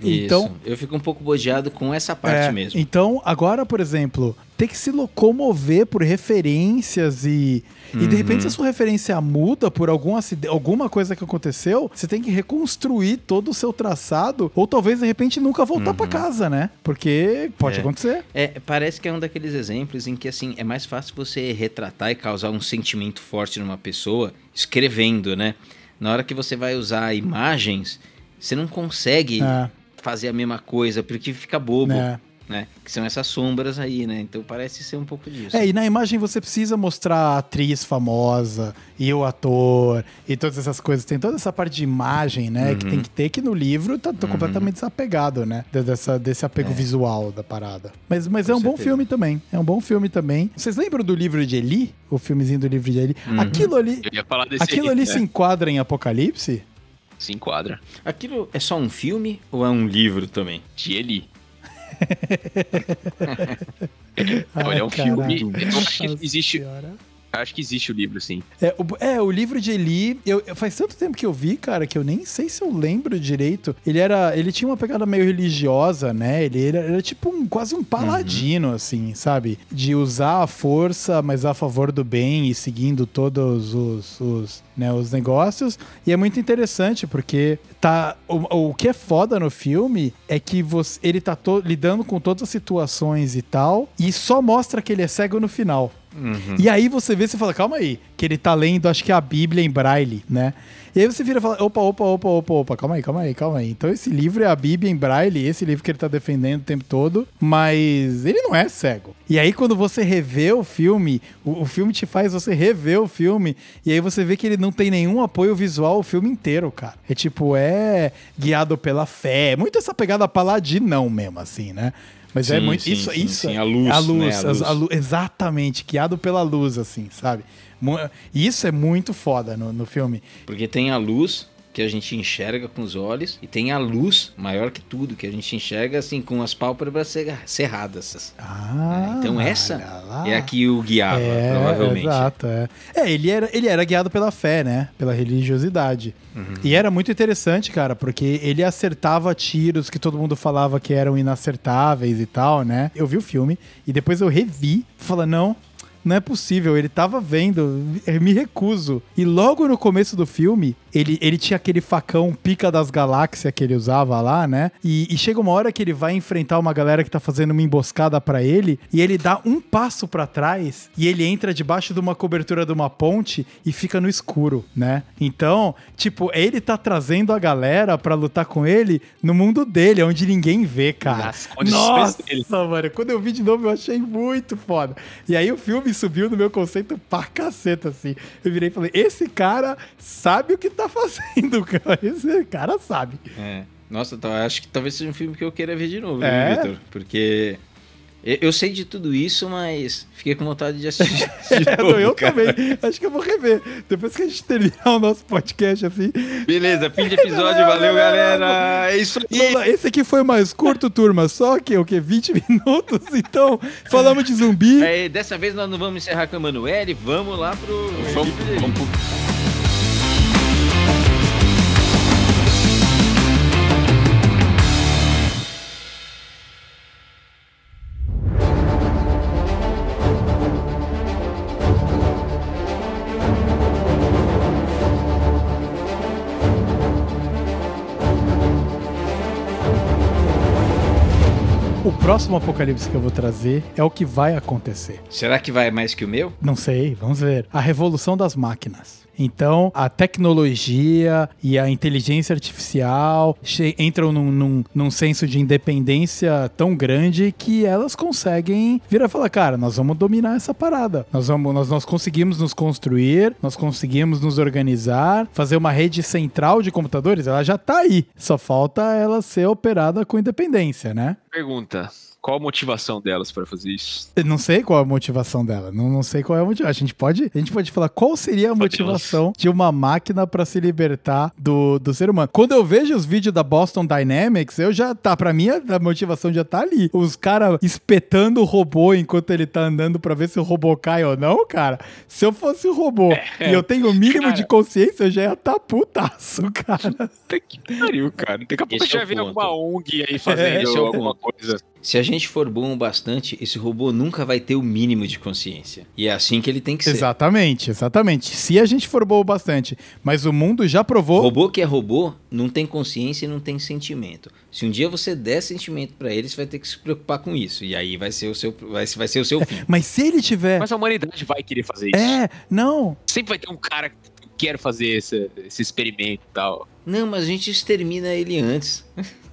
Então- Isso. eu fico um pouco bodeado com essa parte É, mesmo. Então, agora, por exemplo, ter que se locomover por referências e. E de repente, se a sua referência muda por algum alguma coisa que aconteceu, você tem que reconstruir todo o seu traçado, ou talvez de repente nunca voltar pra casa, né? Porque pode É. acontecer. É, parece que é um daqueles exemplos em que assim é mais fácil você retratar e causar um sentimento forte numa pessoa escrevendo, né? Na hora que você vai usar imagens, você não consegue É, fazer a mesma coisa porque fica bobo, né? Né? Que são essas sombras aí, né? Então parece ser um pouco disso. É, e na imagem você precisa mostrar a atriz famosa e o ator e todas essas coisas. Tem toda essa parte de imagem, né? Que tem que ter que no livro tá, tá completamente desapegado, né? de- Dessa, desse apego visual da parada. Mas, mas é um bom filme também. É um bom filme também. Vocês lembram do livro de Eli? O filmezinho do livro de Eli? Aquilo ali. Eu ia falar desse Aquilo aí, ali né? se enquadra em Apocalipse? Se enquadra. Aquilo é só um filme ou é um livro também? De Eli. Olha, é um caralho. filme. Eu acho que existe. Senhora. Acho que existe o livro, sim. É o, é, o livro de Eli, eu, eu- faz tanto tempo que eu vi, cara, que eu nem sei se eu lembro direito. Ele era, ele tinha uma pegada meio religiosa, né? Ele era, era tipo um, quase um paladino, assim, sabe? De usar a força, mas a favor do bem e seguindo todos os, os, né, os negócios. E é muito interessante porque tá, o, o que é foda no filme é que você, ele tá to- lidando com todas as situações e tal, e só mostra que ele é cego no final. E aí você vê, você fala, calma aí, que ele tá lendo, acho que a Bíblia em braille, né? E aí você vira e fala, opa, opa, opa, opa, opa, calma aí, calma aí, calma aí. Então esse livro é a Bíblia em braille, esse livro que ele tá defendendo o tempo todo, mas ele não é cego. E aí quando você revê o filme, o, o filme te faz você rever o filme, e aí você vê que ele não tem nenhum apoio visual o filme inteiro, cara. É tipo, é guiado pela fé, muito essa pegada paladinão mesmo, assim, né? Mas é Sim, muito. sim, isso, sim, isso. sim, a luz, A luz, né, a luz. a lu- exatamente, guiado pela luz, assim, sabe? Isso é muito foda no, no filme. Porque tem a luz que a gente enxerga com os olhos e tem a luz maior que tudo que a gente enxerga assim com as pálpebras cerradas. Ah, então essa lá. é a que o guiava, É, provavelmente. Exato, é. É, ele era, ele era guiado pela fé, né? Pela religiosidade. Uhum. E era muito interessante, cara, porque ele acertava tiros que todo mundo falava que eram inacertáveis e tal, né? Eu vi o filme e depois eu revi, falando, não, não é possível, ele tava vendo, eu me recuso. E logo no começo do filme, ele, ele tinha aquele facão pica das galáxias que ele usava lá, né? E, e chega uma hora que ele vai enfrentar uma galera que tá fazendo uma emboscada pra ele, e ele dá um passo pra trás e ele entra debaixo de uma cobertura de uma ponte e fica no escuro, né? Então, tipo, ele tá trazendo a galera pra lutar com ele no mundo dele, onde ninguém vê, cara. Nossa, dele. mano, quando eu vi de novo eu achei muito foda. E aí o filme subiu no meu conceito pra caceta, assim. Eu virei e falei, esse cara sabe o que tá fazendo, cara. Esse cara sabe. É. Nossa, tá, acho que talvez seja um filme que eu queira ver de novo, É? Vitor? Porque eu, sei de tudo isso, mas fiquei com vontade de assistir. de É, não, novo, eu cara. também. Acho que eu vou rever. Depois que a gente terminar o nosso podcast, assim. Beleza, fim de episódio, valeu, galera. É isso aí. Esse aqui foi mais curto, turma. Só que o que? 20 minutos. Então, falamos de zumbi. É, dessa vez nós não vamos encerrar com a Emanuele, vamos lá pro. Vamos, vamos pro- próximo apocalipse que eu vou trazer é o que vai acontecer. Será que vai mais que o meu? Não sei, vamos ver. A revolução das máquinas. Então, a tecnologia e a inteligência artificial entram num, num, num senso de independência tão grande que elas conseguem vir a falar, cara, nós vamos dominar essa parada. Nós, vamos, nós, nós conseguimos nos construir, nós conseguimos nos organizar, fazer uma rede central de computadores, ela já tá aí. Só falta ela ser operada com independência, né? Pergunta. Qual a motivação delas para fazer isso? Eu não sei qual é a motivação dela. Não, não sei qual é a motivação. A gente pode, a gente pode falar qual seria a motivação de uma máquina para se libertar do, do ser humano. Quando eu vejo os vídeos da Boston Dynamics, eu já tá, para mim a, motivação já tá ali. Os caras espetando o robô enquanto ele tá andando para ver se o robô cai ou não, cara. Se eu fosse o robô É, e eu tenho o mínimo cara. de consciência, eu já ia tá putaço, cara. Puta que pariu, cara. Daqui a pouco já é ponto. alguma ONG aí fazendo é o alguma coisa. Se a gente for bom o bastante, esse robô nunca vai ter o mínimo de consciência. E é assim que ele tem que ser. Exatamente, exatamente. Se a gente for bom o bastante, mas o mundo já provou. Robô que é robô não tem consciência e não tem sentimento. Se um dia você der sentimento pra ele, você vai ter que se preocupar com isso. E aí vai ser o seu, vai, vai ser o seu fim. Mas se ele tiver. Mas a humanidade vai querer fazer isso. É, não. Sempre vai ter um cara que quer fazer esse, esse experimento e tal. Não, mas a gente extermina ele antes.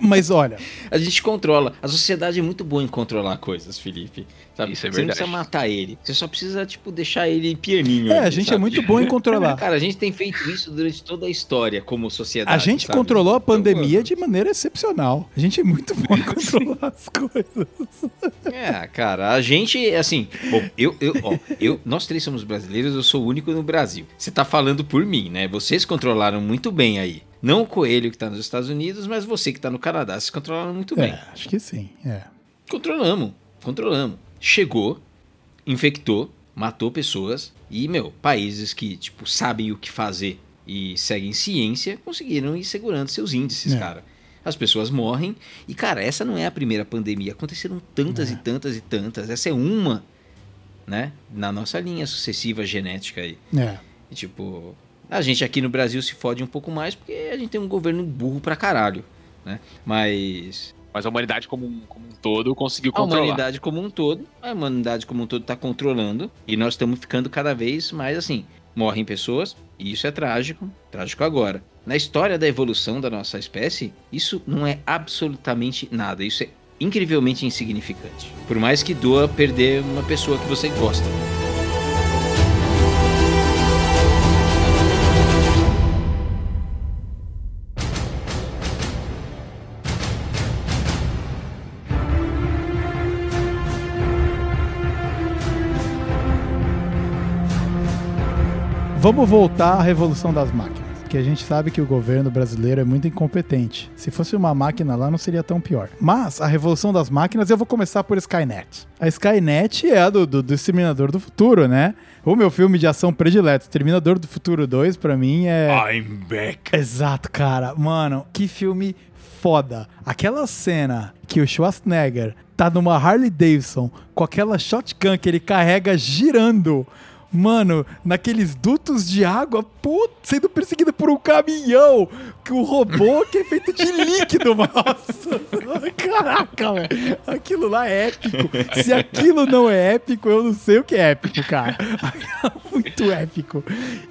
Mas olha, A gente controla. A sociedade é muito boa em controlar coisas, Felipe. Sabe? Isso é você não verdade. precisa matar ele. Você só precisa, tipo, deixar ele pianinho. é, ali, a gente é sabe? muito bom em controlar. Cara, a gente tem feito isso durante toda a história como sociedade. A gente sabe? controlou a Então, pandemia de maneira excepcional. A gente é muito bom em controlar as coisas. É, cara, a gente, assim, bom, eu, eu, ó, eu, nós três somos brasileiros, eu sou o único no Brasil. Você tá falando por mim, né? Vocês controlaram muito bem aí. Não o coelho que tá nos Estados Unidos, mas você que tá no Canadá, vocês controlaram muito bem. É, acho que sim. É. Controlamos, controlamos. Chegou, infectou, matou pessoas e, meu, países que, tipo, sabem o que fazer e seguem ciência, conseguiram ir segurando seus índices, É. cara. As pessoas morrem e, cara, essa não é a primeira pandemia. Aconteceram tantas É. e tantas e tantas. Essa é uma, né, na nossa linha sucessiva genética aí. É. E, tipo, a gente aqui no Brasil se fode um pouco mais porque a gente tem um governo burro pra caralho, né? Mas Mas a humanidade como um, como um todo conseguiu a controlar. humanidade como um todo, a humanidade como um todo está controlando e nós estamos ficando cada vez mais assim. Morrem pessoas e isso é trágico, trágico agora. Na história da evolução da nossa espécie, isso não é absolutamente nada. Isso é incrivelmente insignificante. Por mais que doa perder uma pessoa que você gosta. Vamos voltar à revolução das máquinas. Porque a gente sabe que o governo brasileiro é muito incompetente. Se fosse uma máquina lá, não seria tão pior. Mas a revolução das máquinas, eu vou começar por Skynet. A Skynet é a do, do, do Exterminador do Futuro, né? O meu filme de ação predileto, Exterminador do Futuro 2, pra mim é. I'm back. Exato, cara. Mano, que filme foda. Aquela cena que o Schwarzenegger tá numa Harley Davidson com aquela shotgun que ele carrega girando. Mano, naqueles dutos de água, putz, sendo perseguido por um caminhão, que o robô que é feito de líquido, nossa, caraca, velho, aquilo lá é épico. Se aquilo não é épico, eu não sei o que é épico, cara. Muito épico.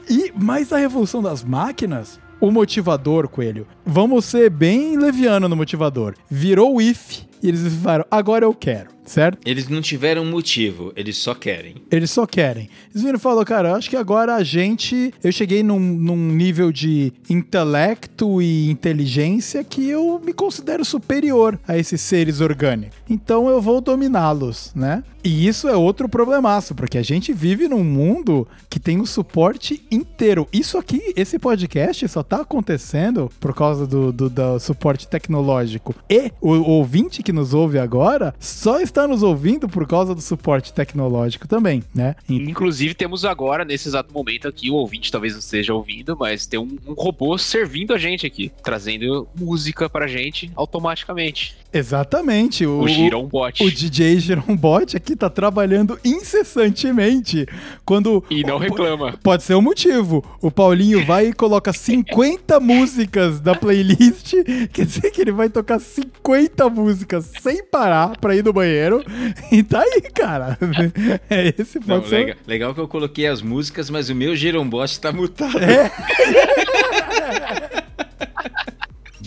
E mais a revolução das máquinas, o motivador, Coelho. Vamos ser bem leviano no motivador. Virou o if e eles falaram, agora eu quero, certo? Eles não tiveram motivo, eles só querem. Eles só querem. Eles viram e falaram, cara, eu acho que agora a gente. Eu cheguei num, num nível de intelecto e inteligência que eu me considero superior a esses seres orgânicos. Então eu vou dominá-los, né? E isso é outro problemaço, porque a gente vive num mundo que tem o suporte inteiro. Isso aqui, esse podcast só tá acontecendo por causa do, do, do suporte tecnológico. E o, o ouvinte que nos ouve agora só está nos ouvindo por causa do suporte tecnológico também, né? Inclusive, temos agora, nesse exato momento aqui, o ouvinte talvez não esteja ouvindo, mas tem um, um robô servindo a gente aqui, trazendo música pra gente automaticamente. Exatamente. O, O, Giron Bot. o DJ Girombot aqui tá trabalhando incessantemente. Quando. E não reclama. Pode ser o motivo. O Paulinho vai e coloca 50 músicas da playlist. Quer dizer que ele vai tocar 50 músicas sem parar pra ir no banheiro. E tá aí, cara. É esse Não, pode ser. legal, legal que eu coloquei as músicas, mas o meu Gerombot tá mutado. É.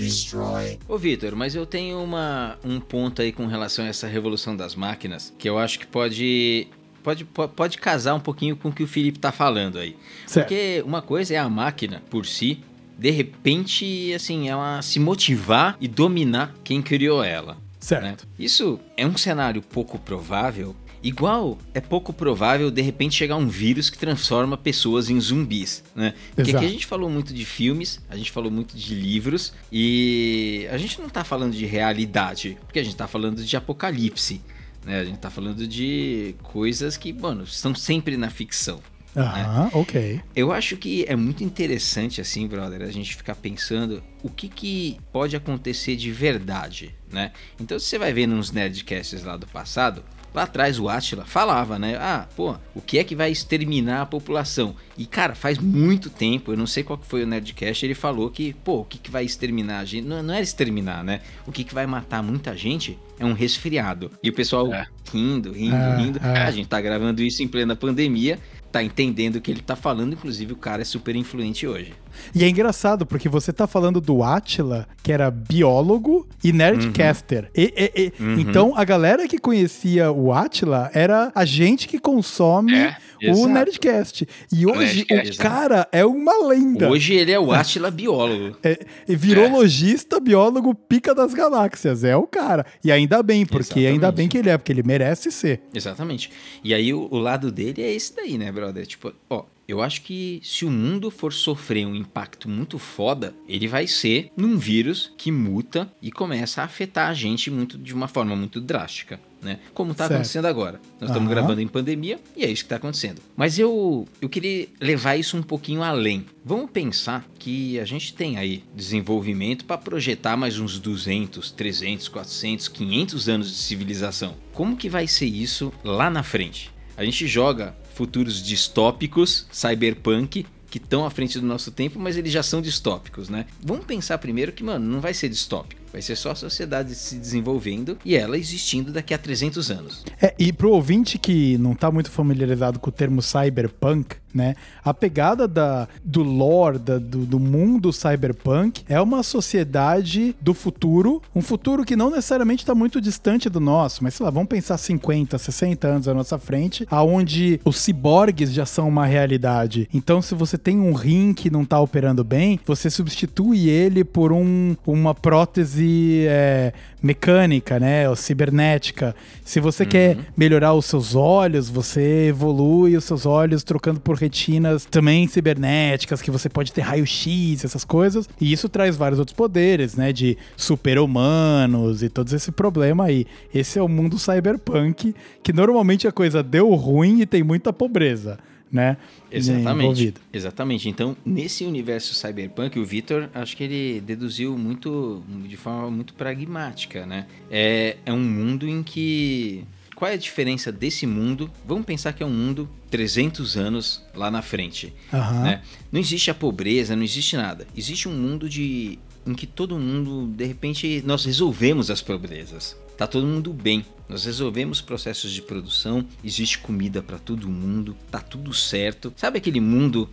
Destroy. Ô, Vitor, mas eu tenho uma, um ponto aí com relação a essa revolução das máquinas, que eu acho que pode, pode, po- pode casar um pouquinho com o que o Felipe tá falando aí. Certo. Porque uma coisa é a máquina por si, de repente, assim, ela se motivar e dominar quem criou ela. Certo. né? Isso é um cenário pouco provável. Igual é pouco provável de repente chegar um vírus que transforma pessoas em zumbis, né? Porque Exato. aqui a gente falou muito de filmes, a gente falou muito de livros e a gente não tá falando de realidade, porque a gente tá falando de apocalipse, né? A gente tá falando de coisas que, mano, estão sempre na ficção. Aham, ok. Eu acho que é muito interessante, assim, brother, a gente ficar pensando o que, que pode acontecer de verdade, né? Então, se você vai ver nos Nerdcasts lá do passado, lá atrás o Atila falava, né? Ah, pô, o que é que vai exterminar a população? E, cara, faz muito tempo, eu não sei qual que foi o Nerdcast, ele falou que, pô, o que, que vai exterminar a gente? Não, não era exterminar, né? O que, que vai matar muita gente é um resfriado. E o pessoal É. rindo, rindo, É, rindo. é. A gente tá gravando isso em plena pandemia, tá entendendo o que ele tá falando, inclusive o cara é super influente hoje. E é engraçado, porque você tá falando do Atila, que era biólogo e nerdcaster. E- e- e- Uhum. Então, a galera que conhecia o Atila era a gente que consome É, o exato. Nerdcast. E hoje Nerdcast, o cara é uma lenda. Hoje ele é o Átila biólogo. É, virou É. biólogo, pica das galáxias. É o cara. E ainda bem, porque Exatamente. ainda bem que ele é, porque ele merece ser. Exatamente. E aí o, o lado dele é esse daí, né, brother? Tipo, ó, eu acho que se o mundo for sofrer um impacto muito foda, ele vai ser num vírus que muta e começa a afetar a gente muito de uma forma muito drástica, né? Como tá Certo. acontecendo agora. Nós estamos Aham. gravando em pandemia e é isso que tá acontecendo. Mas eu, eu queria levar isso um pouquinho além. Vamos pensar que a gente tem aí desenvolvimento para projetar mais uns 200, 300, 400, 500 anos de civilização. Como que vai ser isso lá na frente? A gente joga futuros distópicos, cyberpunk, que estão à frente do nosso tempo, mas eles já são distópicos, né? Vamos pensar primeiro que, mano, não vai ser distópico. Vai ser só a sociedade se desenvolvendo e ela existindo daqui a 300 anos. É, e pro ouvinte que não tá muito familiarizado com o termo cyberpunk, né? A pegada da, do lore, da- do, do mundo cyberpunk é uma sociedade do futuro, um futuro que não necessariamente tá muito distante do nosso, mas sei lá, vamos pensar 50, 60 anos à nossa frente, aonde os ciborgues já são uma realidade. Então, se você tem um rim que não tá operando bem, você substitui ele por um, uma prótese é, mecânica, né? Ou cibernética. Se você quer melhorar os seus olhos, você evolui os seus olhos trocando por retinas também cibernéticas, que você pode ter raio-x, essas coisas. E isso traz vários outros poderes, né? De super-humanos e todo esse problema aí. Esse é o mundo cyberpunk, que normalmente a coisa deu ruim e tem muita pobreza, né? Exatamente. Exatamente. Então, nesse universo cyberpunk, o Vitor, acho que ele deduziu muito, de forma muito pragmática, né? É, é um mundo em que. Qual é a diferença desse mundo? Vamos pensar que é um mundo 300 anos lá na frente. Aham. né? Não existe a pobreza, não existe nada. Existe um mundo de em que todo mundo, de repente, nós resolvemos as pobrezas. Tá todo mundo bem. Nós resolvemos processos de produção, existe comida para todo mundo, tá tudo certo. Sabe aquele mundo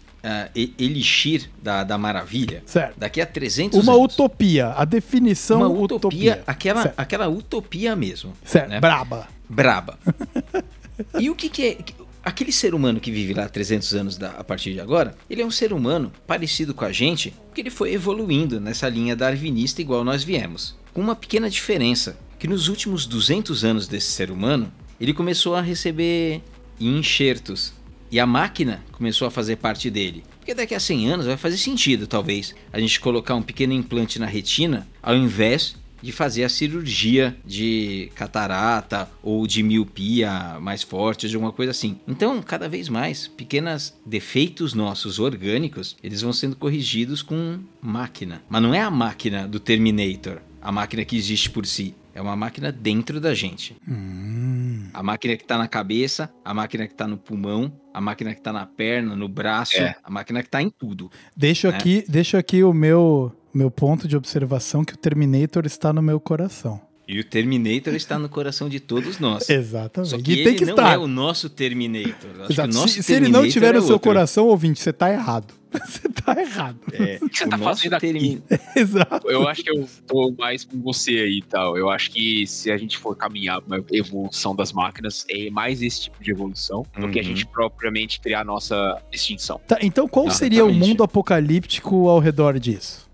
e- elixir da, da maravilha? Certo. Daqui a 300 Uma anos. utopia. A definição Uma utopia. utopia, aquela, Certo. aquela utopia mesmo. Certo. né? Braba. Braba. e o que, que é. que- Aquele ser humano que vive lá há 300 anos da- a partir de agora, ele é um ser humano parecido com a gente, porque ele foi evoluindo nessa linha darwinista igual nós viemos. Com uma pequena diferença, que nos últimos 200 anos desse ser humano, ele começou a receber enxertos. E a máquina começou a fazer parte dele. Porque daqui a 100 anos vai fazer sentido, talvez, a gente colocar um pequeno implante na retina, ao invés de fazer a cirurgia de catarata ou de miopia mais forte, de alguma coisa assim. Então, cada vez mais, pequenos defeitos nossos orgânicos, eles vão sendo corrigidos com máquina. Mas não é a máquina do Terminator, a máquina que existe por si. É uma máquina dentro da gente. Hum. A máquina que tá na cabeça, a máquina que tá no pulmão, a máquina que tá na perna, no braço, É. a máquina que tá em tudo. Deixo né? aqui, deixo aqui o meu, meu ponto de observação que o Terminator está no meu coração. E o Terminator está no coração de todos nós. Exatamente. Só que e ele tem que não estar. é o nosso Terminator. Acho Exato. que o nosso Se, se ele não Terminator tiver no é seu outro. coração, ouvinte, você tá errado. Você tá errado. É, O que você o tá nosso fazendo aqui? Exato. Eu acho que eu tô mais com você aí e tal. Eu acho que se a gente for caminhar uma evolução das máquinas, é mais esse tipo de evolução do que a Uhum. gente propriamente criar a nossa extinção. Tá, então qual seria o Exatamente. mundo apocalíptico ao redor disso?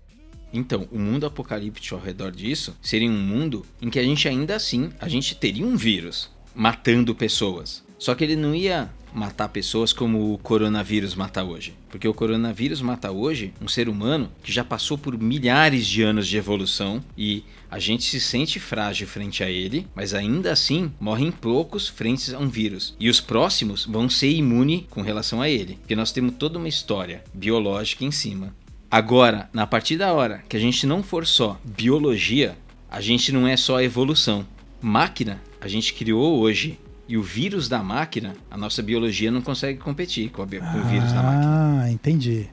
Então, o mundo apocalíptico ao redor disso seria um mundo em que a gente ainda assim, a gente teria um vírus matando pessoas. Só que ele não ia matar pessoas como o coronavírus mata hoje. Porque o coronavírus mata hoje um ser humano que já passou por milhares de anos de evolução e a gente se sente frágil frente a ele, mas ainda assim morrem poucos frente a um vírus. E os próximos vão ser imunes com relação a ele, porque nós temos toda uma história biológica em cima. Agora, na partir da hora que a gente não for só biologia, a gente não é só evolução. Máquina, a gente criou hoje e o vírus da máquina, a nossa biologia não consegue competir com, a, com o vírus da máquina. Ah, entendi.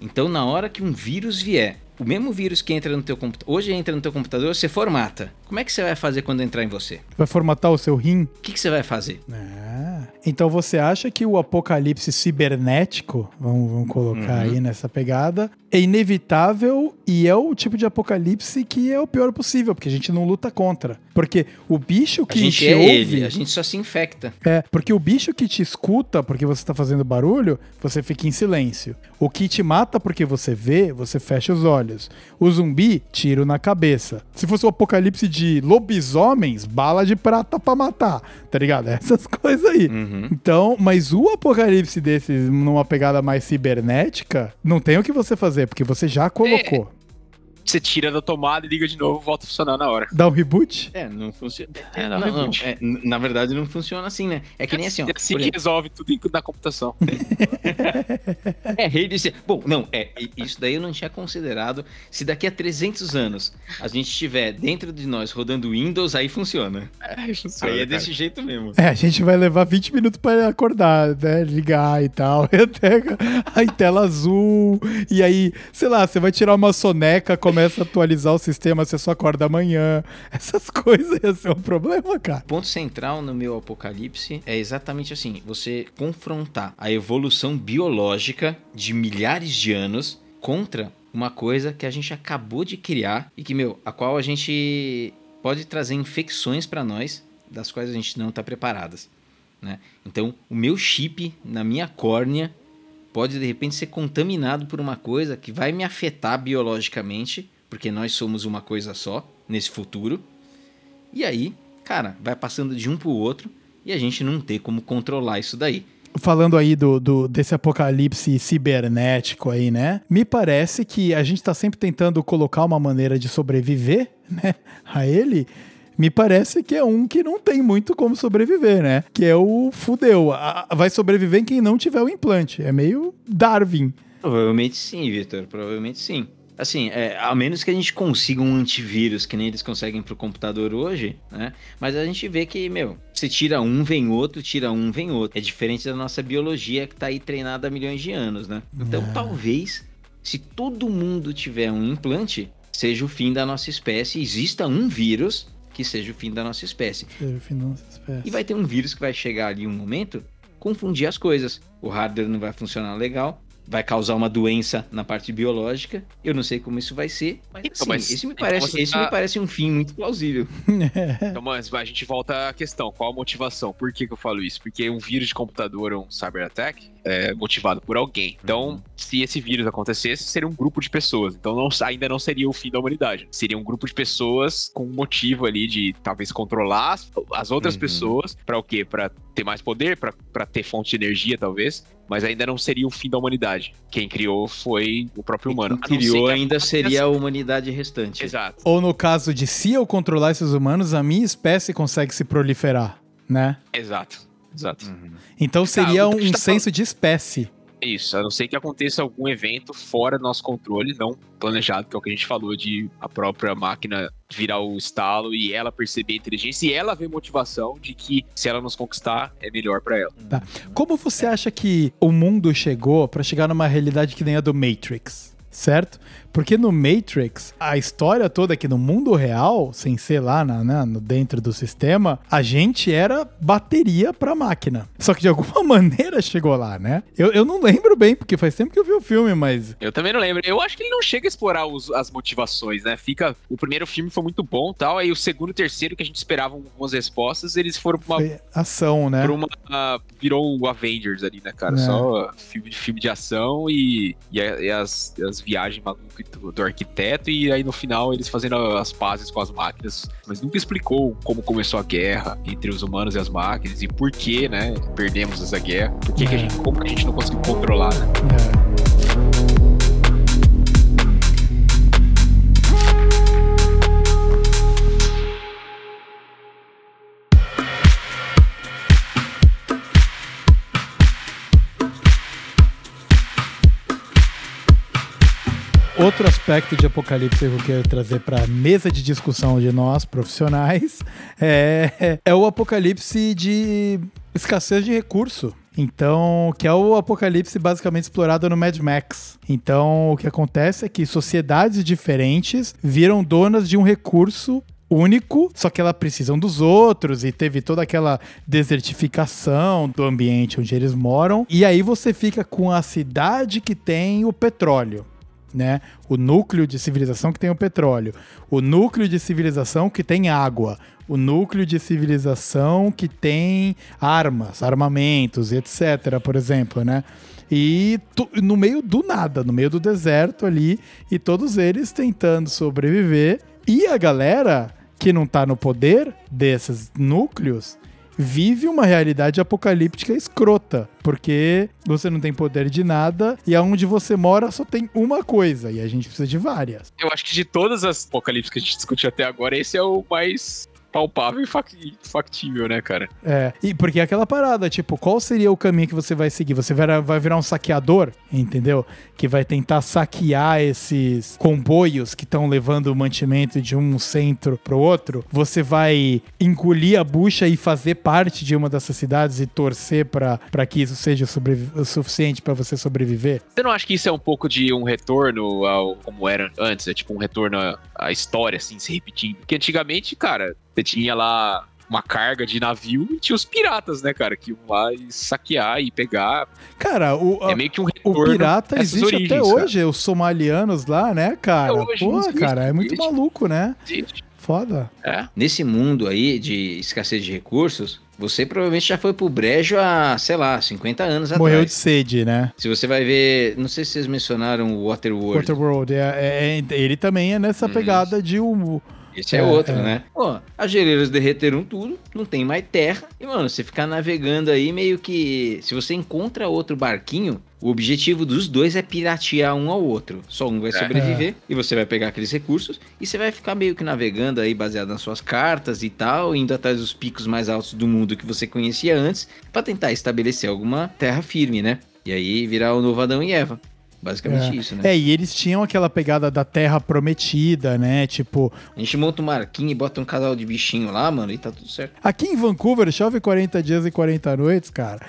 Então, na hora que um vírus vier, o mesmo vírus que entra no teu computador, hoje entra no teu computador, você formata. Como é que você vai fazer quando entrar em você? Vai formatar o seu rim? O que, que você vai fazer? Ah, então você acha que o apocalipse cibernético, vamos, vamos colocar Uhum. aí nessa pegada, é inevitável e é o tipo de apocalipse que é o pior possível, porque a gente não luta contra. Porque o bicho A que gente te é ouve... ele, a gente só se infecta. É, porque o bicho que te escuta porque você tá fazendo barulho, você fica em silêncio. O que te mata porque você vê, você fecha os olhos. O zumbi, tiro na cabeça. Se fosse o apocalipse de lobisomens, bala de prata pra matar, tá ligado? Essas coisas aí. Uhum. Então, mas o apocalipse desses numa pegada mais cibernética, não tem o que você fazer, porque você já colocou. Você tira da tomada e liga de novo, volta a funcionar na hora. Dá um reboot? É, não funciona. É, não, não, não, reboot. é, na verdade não funciona assim, né? É que nem assim, ó. É assim que resolve tudo na computação. é rede. de- Bom, não, é. Isso daí eu não tinha considerado. Se daqui a 300 anos a gente tiver dentro de nós rodando Windows, aí funciona. É, funciona, Aí é cara. desse jeito mesmo. É, a gente vai levar 20 minutos pra acordar, né? Ligar e tal. E até aí tela azul. E aí, sei lá, você vai tirar uma soneca, começa a atualizar o sistema, você só acorda amanhã. Essas coisas ia ser um problema, cara. O ponto central no meu apocalipse é exatamente assim: você confrontar a evolução biológica de milhares de anos contra uma coisa que a gente acabou de criar e que, meu, a qual a gente pode trazer infecções para nós, das quais a gente não está preparadas, né? Então, o meu chip na minha córnea pode de repente ser contaminado por uma coisa que vai me afetar biologicamente, porque nós somos uma coisa só nesse futuro. E aí, cara, vai passando de um pro outro e a gente não tem como controlar isso daí. Falando aí do, do- desse apocalipse cibernético aí, né? Me parece que a gente tá sempre tentando colocar uma maneira de sobreviver, né? A ele. Me parece que é um que não tem muito como sobreviver, né? Que é o fudeu. A- vai sobreviver quem não tiver o implante. É meio Darwin. Provavelmente sim, Vitor, provavelmente sim. Assim, é, a menos que a gente consiga um antivírus, que nem eles conseguem pro computador hoje, né? Mas a gente vê que, meu, você tira um, vem outro, tira um, vem outro. É diferente da nossa biologia que tá aí treinada há milhões de anos, né? Então, Ah. talvez, se todo mundo tiver um implante, seja o fim da nossa espécie, exista um vírus que seja o fim da nossa espécie. Seja o fim da nossa espécie. E vai ter um vírus que vai chegar ali em um momento, confundir as coisas. O hardware não vai funcionar legal, vai causar uma doença na parte biológica. Eu não sei como isso vai ser, mas, Então, assim, mas- esse, me então parece, você esse tá- me parece um fim muito plausível. Então, mas a gente volta à questão, qual a motivação? Por que, que eu falo isso? Porque um vírus de computador, um cyber attack, é motivado por alguém. Então, se esse vírus acontecesse, seria um grupo de pessoas. Então, não- ainda não seria o fim da humanidade. Seria um grupo de pessoas com um motivo ali de talvez controlar as, as outras Uhum. pessoas. Pra o quê? Pra ter mais poder, pra pra ter fonte de energia, talvez. Mas ainda não seria o fim da humanidade. Quem criou foi o próprio humano. Quem criou que ainda seria a humanidade restante. Exato. Ou no caso de se eu controlar esses humanos, a minha espécie consegue se proliferar, né? Exato. Exato. Uhum. Então seria o que a um tá senso de espécie. Isso, a não ser que aconteça algum evento fora do nosso controle, não planejado, que é o que a gente falou de a própria máquina virar o estalo e ela perceber a inteligência e ela ver motivação de que se ela nos conquistar é melhor pra ela. Como você acha que o mundo chegou pra chegar numa realidade que nem a do Matrix? Certo? Porque no Matrix, a história toda aqui no mundo real, sem ser lá na, na- no dentro do sistema, a gente era bateria pra máquina. Só que de alguma maneira chegou lá, né? Eu, eu não lembro bem, porque faz tempo que eu vi o filme, mas. Eu também não lembro. Eu acho que ele não chega a explorar os- as motivações, né? Fica. O primeiro filme foi muito bom tal, aí o segundo e terceiro, que a gente esperava algumas respostas, eles foram pra uma. Foi ação, né? pra uma virou o Avengers ali, né, cara? É. Só filme de, filme de ação e, e, e as, as viagens malucas do, do arquiteto, e aí no final eles fazendo as pazes com as máquinas. Mas nunca explicou como começou a guerra entre os humanos e as máquinas e por que, né, perdemos essa guerra. Por que, que a É. gente, como que a gente não conseguiu controlar, né? É. Outro aspecto de Apocalipse que eu quero trazer para a mesa de discussão de nós, profissionais, é, é o apocalipse de escassez de recurso. Então, que é o apocalipse basicamente explorado no Mad Max. Então, o que acontece é que sociedades diferentes viram donas de um recurso único, só que elas precisam dos outros e teve toda aquela desertificação do ambiente onde eles moram. E aí você fica com a cidade que tem o petróleo né? O núcleo de civilização que tem o petróleo, o núcleo de civilização que tem água, o núcleo de civilização que tem armas, armamentos, etc, por exemplo, né? E tu- no meio do nada, no meio do deserto ali, e todos eles tentando sobreviver. E a galera que não tá no poder desses núcleos vive uma realidade apocalíptica escrota, porque você não tem poder de nada e aonde você mora só tem uma coisa e a gente precisa de várias. Eu acho que de todas as apocalipses que a gente discutiu até agora, esse é o mais palpável e fac- factível, né, cara? É, e porque é aquela parada, tipo, qual seria o caminho que você vai seguir? Você vai, vai virar um saqueador, entendeu? Que vai tentar saquear esses comboios que estão levando o mantimento de um centro pro outro. Você vai engolir a bucha e fazer parte de uma dessas cidades e torcer pra pra que isso seja o suficiente pra você sobreviver? Você não acha que isso é um pouco de um retorno ao como era antes? É tipo um retorno à, à história, assim, se repetindo? Porque antigamente, cara, você tinha lá uma carga de navio e tinha os piratas, né, cara? Que iam lá e saquear e pegar. Cara, o, a- é meio que um o pirata existe origens, até cara. hoje, os somalianos lá, né, cara? Até hoje Pô, existe, cara, é muito existe. maluco, né? Existe. Foda. É. Nesse mundo aí de escassez de recursos, você provavelmente já foi pro brejo há, sei lá, 50 anos Morreu de atrás. sede, né? Se você vai ver, não sei se vocês mencionaram o Waterworld. Waterworld, é, é- é- ele também é nessa Hum. pegada de um. Esse é, É, outro, é. né? Pô, as geleiras derreteram tudo, não tem mais terra. E, mano, você ficar navegando aí meio que. Se você encontra outro barquinho, o objetivo dos dois é piratear um ao outro. Só um vai É. sobreviver e você vai pegar aqueles recursos e você vai ficar meio que navegando aí baseado nas suas cartas e tal, indo atrás dos picos mais altos do mundo que você conhecia antes, pra tentar estabelecer alguma terra firme, né? E aí virar o novo Adão e Eva. Basicamente isso, né? É, e eles tinham aquela pegada da terra prometida, né? Tipo, A gente monta um marquinho e bota um casal de bichinho lá, mano, e tá tudo certo. aqui em Vancouver chove 40 dias e 40 noites, cara.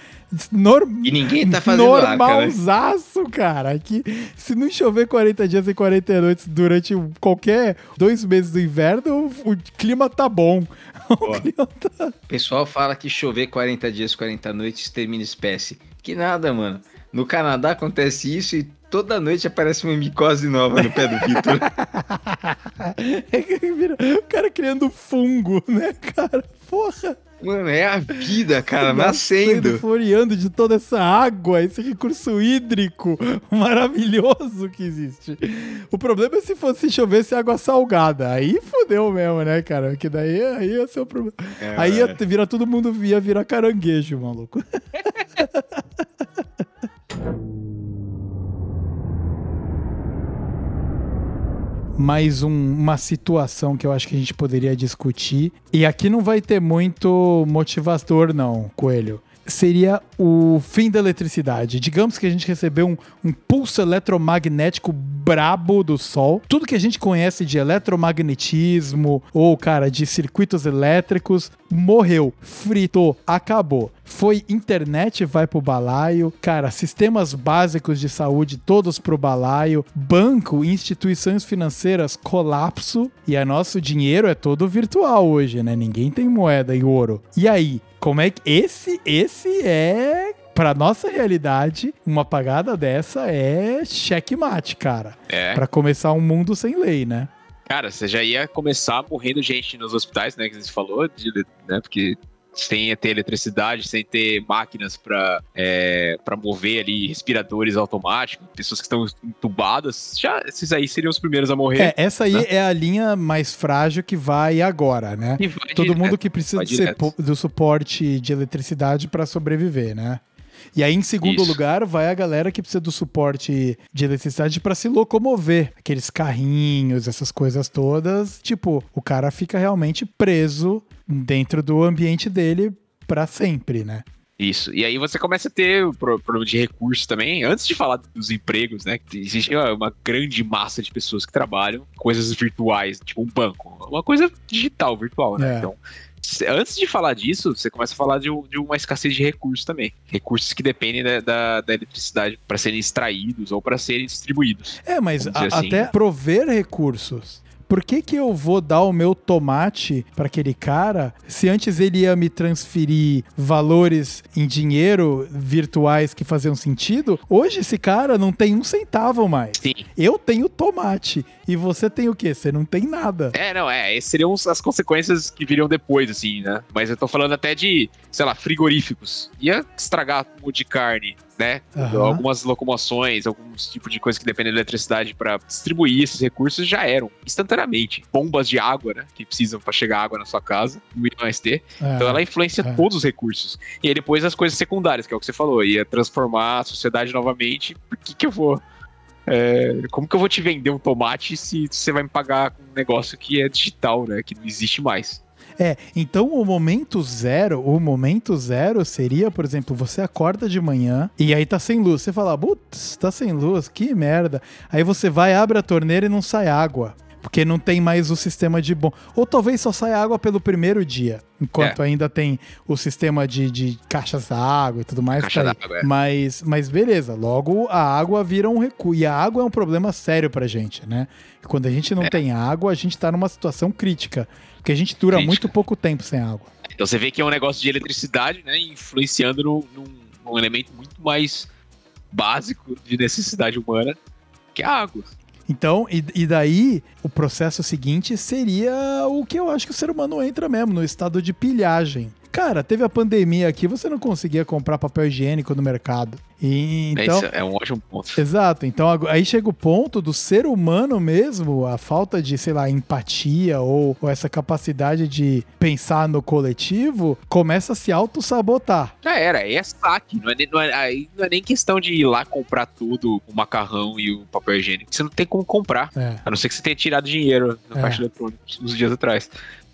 Norm... E ninguém tá fazendo né? Normalzaço, cara. Aqui, se não chover 40 dias e 40 noites durante qualquer dois meses do inverno, o clima tá bom. O pessoal fala que chover 40 dias, 40 noites termina espécie. Que nada, mano. No Canadá acontece isso e toda noite aparece uma micose nova no pé do Vitor. Vira- o cara criando fungo, né, cara? Porra. Mano, é a vida, cara, nascendo. Floreando de toda essa água, esse recurso hídrico maravilhoso que existe. O problema é se fosse chovesse água salgada. Aí fodeu mesmo, né, cara? Que daí aí ia ser o problema. É, aí ia virar todo mundo ia virar caranguejo, maluco. mais um- uma situação que eu acho que a gente poderia discutir. E aqui não vai ter muito motivador, não, Coelho. Seria o fim da eletricidade. Digamos que a gente recebeu um, um pulso eletromagnético brabo do Sol. Tudo que a gente conhece de eletromagnetismo ou, cara, de circuitos elétricos morreu, fritou, acabou. Foi internet, vai pro balaio. Cara, sistemas básicos de saúde todos pro balaio. Banco, instituições financeiras, colapso. E a nosso dinheiro é todo virtual hoje, né? Ninguém tem moeda e ouro. E aí, como é que esse esse é Pra nossa realidade, uma pagada dessa é checkmate, cara. É. Pra começar um mundo sem lei, né? Cara, você já ia começar morrendo gente nos hospitais, né? Que você falou, de- né? Porque sem ter eletricidade, sem ter máquinas para é, pra mover ali respiradores automáticos, pessoas que estão entubadas, já esses aí seriam os primeiros a morrer. É, essa aí né? é a linha mais frágil que vai agora, né? Vai Todo direto, mundo que precisa ser, do suporte de eletricidade para sobreviver, né? E aí, em segundo Isso. lugar, vai a galera que precisa do suporte de eletricidade para se locomover. Aqueles carrinhos, essas coisas todas. Tipo, o cara fica realmente preso dentro do ambiente dele para sempre, né? Isso. E aí você começa a ter o problema de recursos também. Antes de falar dos empregos, né? Existe uma grande massa de pessoas que trabalham coisas virtuais, tipo um banco. Uma coisa digital, virtual, né? É. Então, antes de falar disso, você começa a falar de, de uma escassez de recursos também. Recursos que dependem da, da, da eletricidade para serem extraídos ou para serem distribuídos. É, mas a, assim. até prover recursos por que, que eu vou dar o meu tomate para aquele cara se antes ele ia me transferir valores em dinheiro virtuais que faziam sentido? Hoje esse cara não tem um centavo mais. Sim. Eu tenho tomate e você tem o quê? Você não tem nada. É, não, é. Essas seriam as consequências que viriam depois, assim, né? Mas eu tô falando até de, sei lá, frigoríficos. Ia estragar um de carne né? Uhum. Algumas locomoções, alguns tipos de coisa que dependem da eletricidade para distribuir esses recursos já eram instantaneamente. Bombas de água, né? Que precisam para chegar água na sua casa, mais ter. Uhum. Então ela influencia uhum. todos os recursos. E aí depois as coisas secundárias, que é o que você falou, ia transformar a sociedade novamente. Por que que eu vou é, como que eu vou te vender um tomate se você vai me pagar com um negócio que é digital, né? Que não existe mais. É, então o momento zero, o momento zero seria, por exemplo, você acorda de manhã e aí tá sem luz. Você fala, putz, tá sem luz, que merda. Aí você vai, abre a torneira e não sai água. Porque não tem mais o sistema de bom. Ou talvez só saia água pelo primeiro dia. Enquanto é. ainda tem o sistema de, de caixas d'água e tudo mais. Caixa tá d'água, é. mas, mas beleza, logo a água vira um recuo. E a água é um problema sério pra gente, né? Quando a gente não é. tem água, a gente tá numa situação crítica. Porque a gente dura Crítica. muito pouco tempo sem água. Então você vê que é um negócio de eletricidade, né? Influenciando num, num elemento muito mais básico de necessidade humana, que é a água. Então, e, e, daí o processo seguinte seria o que eu acho que o ser humano entra mesmo, no estado de pilhagem. Cara, teve a pandemia aqui, você não conseguia comprar papel higiênico no mercado. E, então, é um ótimo ponto. Exato. Então aí chega o ponto do ser humano mesmo, a falta de, sei lá, empatia ou, ou essa capacidade de pensar no coletivo, começa a se auto-sabotar. Já era, aí é saque. Não é, não, é, aí não é nem questão de ir lá comprar tudo, o macarrão e o papel higiênico. Você não tem como comprar. É. A não ser que você tenha tirado dinheiro na é. caixa eletrônica uns dias atrás.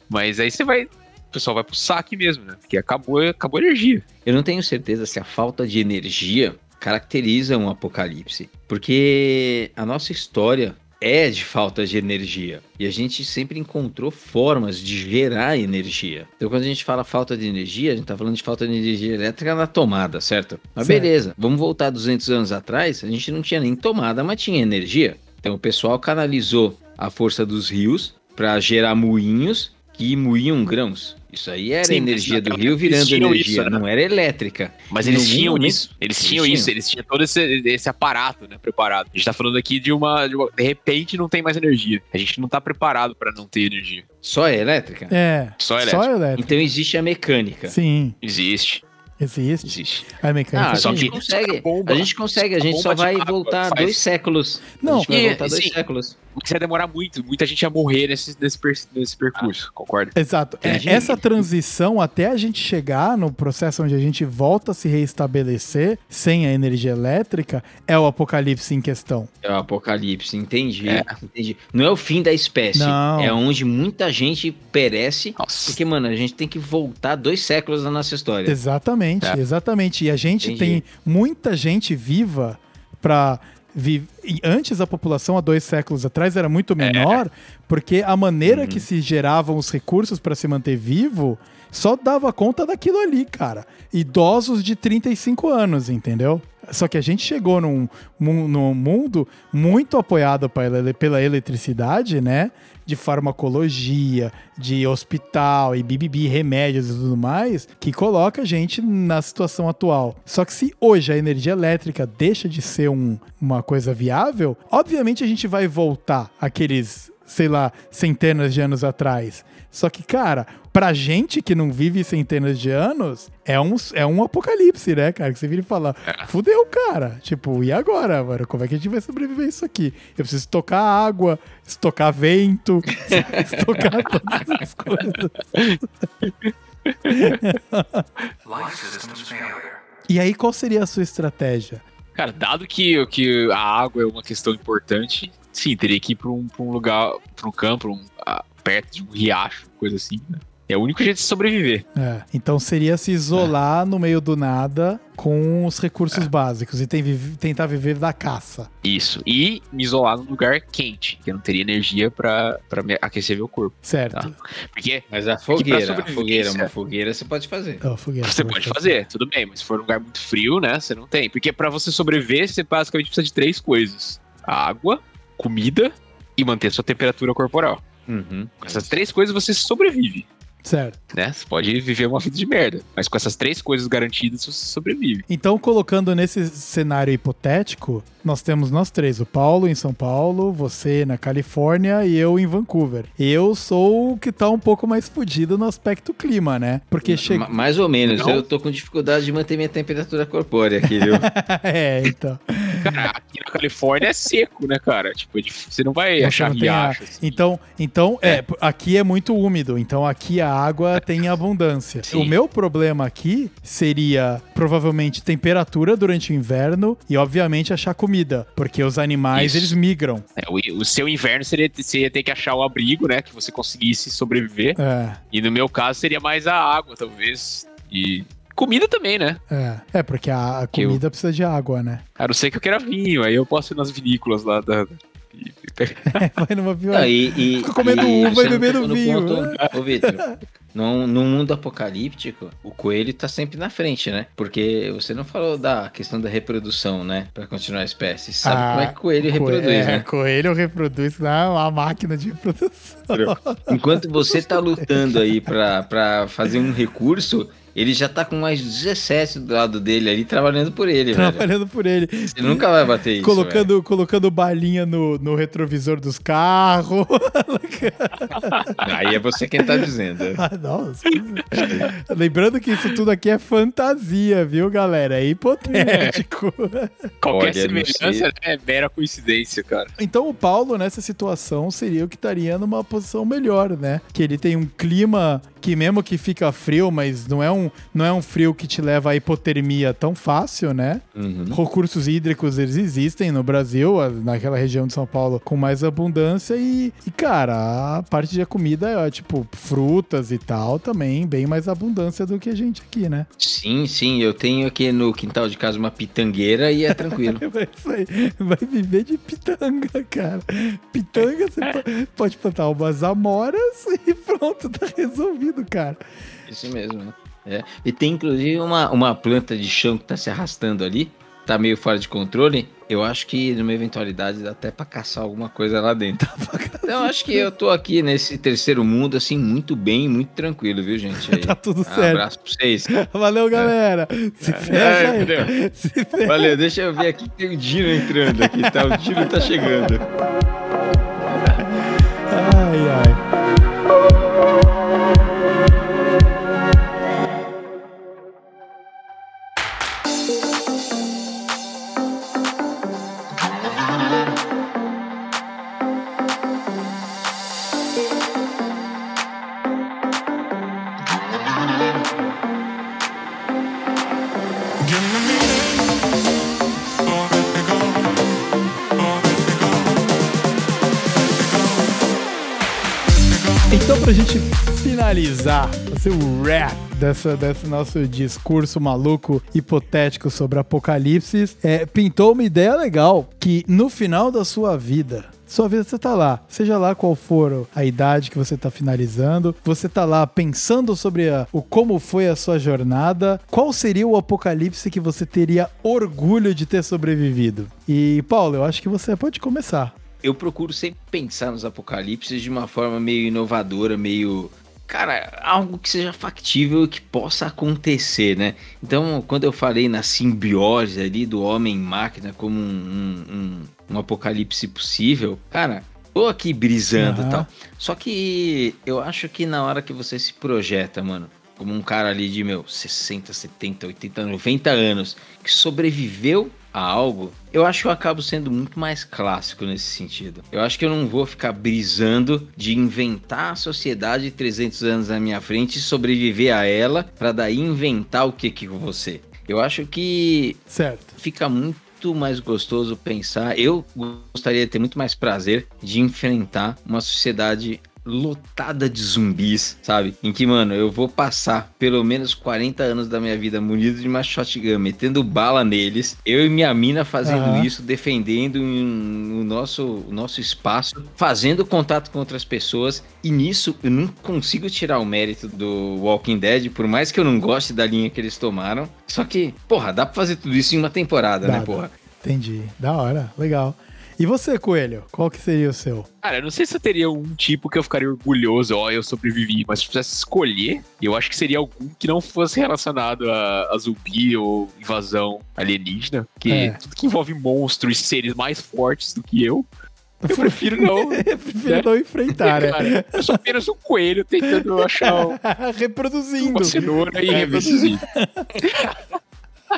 Mas aí você vai o pessoal vai pro saque mesmo, né? Porque acabou, acabou a energia. Eu não tenho certeza se a falta de energia caracteriza um apocalipse, porque a nossa história é de falta de energia e a gente sempre encontrou formas de gerar energia. Então, quando a gente fala falta de energia, a gente tá falando de falta de energia elétrica na tomada, certo? Mas certo. beleza, vamos voltar 200 anos atrás, a gente não tinha nem tomada, mas tinha energia. Então, o pessoal canalizou a força dos rios para gerar moinhos que moíam grãos. Isso aí era Sim, energia do rio virando energia, isso, né? não era elétrica. Mas eles tinham isso, eles, eles tinham, isso, eles tinham todo esse, esse aparato, né, preparado. A gente tá falando aqui de uma, de uma, de repente não tem mais energia. A gente não tá preparado para não ter energia. Só é elétrica? É. Só elétrica. Só elétrica. Então existe a mecânica. Sim. Existe. Existe. Existe. A mecânica. Ah, a gente consegue. Bomba, a gente consegue. A gente só vai voltar dois séculos. Não, a gente vai voltar dois séculos. Mas ia demorar muito. Muita gente ia morrer nesse, nesse, per, nesse percurso, ah. concorda? Exato. É, essa transição até a gente chegar no processo onde a gente volta a se reestabelecer sem a energia elétrica é o apocalipse em questão. É o apocalipse, entendi. É. entendi. Não é o fim da espécie. Não. É onde muita gente perece. Nossa. Porque, mano, a gente tem que voltar dois séculos na nossa história. Exatamente, é. exatamente. E a gente entendi. tem muita gente viva para vive... antes a população há dois séculos atrás era muito menor, é. porque a maneira uhum. que se geravam os recursos para se manter vivo só dava conta daquilo ali, cara. Idosos de 35 anos, entendeu? Só que a gente chegou num, num mundo muito apoiado pela eletricidade, né? De farmacologia, de hospital e bibibi, remédios e tudo mais, que coloca a gente na situação atual. Só que se hoje a energia elétrica deixa de ser um, uma coisa viável, obviamente a gente vai voltar aqueles sei lá, centenas de anos atrás. Só que, cara, pra gente que não vive centenas de anos, é um, é um apocalipse, né, cara? Que você vira e fala, fudeu, cara. Tipo, e agora, mano? Como é que a gente vai sobreviver isso aqui? Eu preciso estocar água, estocar vento, estocar todas essas coisas. E aí, qual seria a sua estratégia? Cara, dado que, que a água é uma questão importante, sim, teria que ir pra um, pra um lugar, pra um campo, um, perto de um riacho, coisa assim, né? É o único jeito de sobreviver. É, então seria se isolar no meio do nada com os recursos básicos e tem- tentar viver da caça. Isso. E me isolar num lugar quente, que eu não teria energia me aquecer meu corpo. Certo. Tá. Porque Mas a fogueira, a fogueira, uma fogueira você pode fazer. Ó, fogueira, você pode fazer, tudo bem, mas se for um lugar muito frio, né, você não tem. Porque pra você sobreviver, você basicamente precisa de três coisas: água, comida e manter sua temperatura corporal. Uhum. Com essas três coisas você sobrevive. Certo. né? Você pode viver uma vida de merda, mas com essas três coisas garantidas você sobrevive. Então, colocando nesse cenário hipotético, nós temos nós três: o Paulo em São Paulo, você na Califórnia e eu em Vancouver. Eu sou o que tá um pouco mais fudido no aspecto clima, né? Porque chega. Ma- Mais ou menos. Não. Eu tô com dificuldade de manter minha temperatura corpórea aqui, viu? é, então. Cara, aqui na Califórnia é seco, né, cara? Tipo, é você não vai achar não riacho. assim. Então, então é. aqui é muito úmido, então aqui a água tem abundância. Sim. O meu problema aqui seria provavelmente temperatura durante o inverno e, obviamente, achar comida, porque os animais Isso. eles migram. É, o, o seu inverno seria você ia ter que achar o abrigo, né? Que você conseguisse sobreviver. É, E no meu caso seria mais a água, talvez. E comida também, né? é, é porque a, a Que eu- comida precisa de água, né? A não ser que eu queira vinho, aí eu posso ir nas vinícolas lá da. Vai numa e, e, Fica comendo e uva e não bebendo vinho. ponto- Ô, Vitor, num, num mundo apocalíptico, o coelho tá sempre na frente, né? Porque você não falou da questão da reprodução, né? Pra continuar a espécie. Sabe Ah, como é que o coelho reproduz, é, né? Coelho reproduz não, uma máquina de reprodução. Enquanto você tá lutando aí pra, pra fazer um recurso, ele já tá com mais 17 do lado dele ali, trabalhando por ele, velho. Trabalhando por ele. Você nunca vai bater isso, colocando, colocando balinha no, no retrovisor dos carros. velho. Aí é você quem tá dizendo. Ah, Nossa. Lembrando que isso tudo aqui é fantasia, viu, galera? É hipotético. Qualquer Olha, semelhança né, é mera coincidência, cara. Então o Paulo, nessa situação, seria o que estaria numa posição melhor, né? Que ele tem um clima que mesmo que fica frio, mas não é um, não é um frio que te leva à hipotermia tão fácil, né? Uhum. Recursos hídricos, eles existem no Brasil, naquela região de São Paulo, com mais abundância e, e, cara, a parte de comida é, tipo, frutas e tal, também bem mais abundância do que a gente aqui, né? Sim, sim, eu tenho aqui no quintal de casa uma pitangueira e é tranquilo. Vai, sair- vai viver de pitanga, cara. Pitanga, você po- pode plantar umas amoras e pronto, tá resolvido, cara. Isso mesmo, né? É. E tem inclusive uma, uma planta de chão que tá se arrastando ali, tá meio fora de controle. Eu acho que numa eventualidade dá até pra caçar alguma coisa lá dentro. Então acho que eu tô aqui nesse terceiro mundo, assim, muito bem, muito tranquilo, viu, gente? Tá tudo um certo. abraço pra vocês. Valeu, galera. Se ferra aí. entendeu? Se ferra. Valeu, deixa eu ver aqui que tem o Dino entrando aqui, tá? O Dino tá chegando. Ai, ai. Pra gente finalizar, fazer o wrap dessa, desse nosso discurso maluco, hipotético sobre apocalipse, é, pintou uma ideia legal que no final da sua vida, sua vida você tá lá, seja lá qual for a idade que você tá finalizando, você tá lá pensando sobre a- o como foi a sua jornada, qual seria o apocalipse que você teria orgulho de ter sobrevivido. E Paulo, eu acho que você pode começar. Eu procuro sempre pensar nos apocalipses de uma forma meio inovadora, meio. Cara, algo que seja factível e que possa acontecer, né? Então, quando eu falei na simbiose ali do homem-máquina como um, um- um- um apocalipse possível, cara, tô aqui brisando e Aham. tal. Só que eu acho que na hora que você se projeta, mano, como um cara ali de, meu, 60, 70, 80, 90 anos, que sobreviveu a algo, eu acho que eu acabo sendo muito mais clássico nesse sentido. Eu acho que eu não vou ficar brisando de inventar a sociedade de 300 anos na minha frente e sobreviver a ela, pra daí inventar o que que ser. Eu acho que Certo. fica muito mais gostoso pensar. Eu gostaria de ter muito mais prazer de enfrentar uma sociedade lotada de zumbis, sabe? Em que, mano, eu vou passar pelo menos 40 anos da minha vida munido de uma shotgun, metendo bala neles, eu e minha mina fazendo Aham. isso, defendendo em- o nosso, o nosso espaço, fazendo contato com outras pessoas, e nisso eu não consigo tirar o mérito do Walking Dead, por mais que eu não goste da linha que eles tomaram. Só que, porra, dá pra fazer tudo isso em uma temporada, Dá, né, dá. porra? Entendi. Da hora. Legal. E você, Coelho? Qual que seria o seu? Cara, eu não sei se eu teria um tipo que eu ficaria orgulhoso, ó, eu sobrevivi, mas se eu precisasse escolher, eu acho que seria algum que não fosse relacionado a, a zumbi ou invasão alienígena, que É. tudo que envolve monstros e seres mais fortes do que eu, eu prefiro não. Eu prefiro não enfrentar, né? Cara, eu sou apenas um coelho tentando achar um- Reproduzindo. uma cenoura e reproduzir.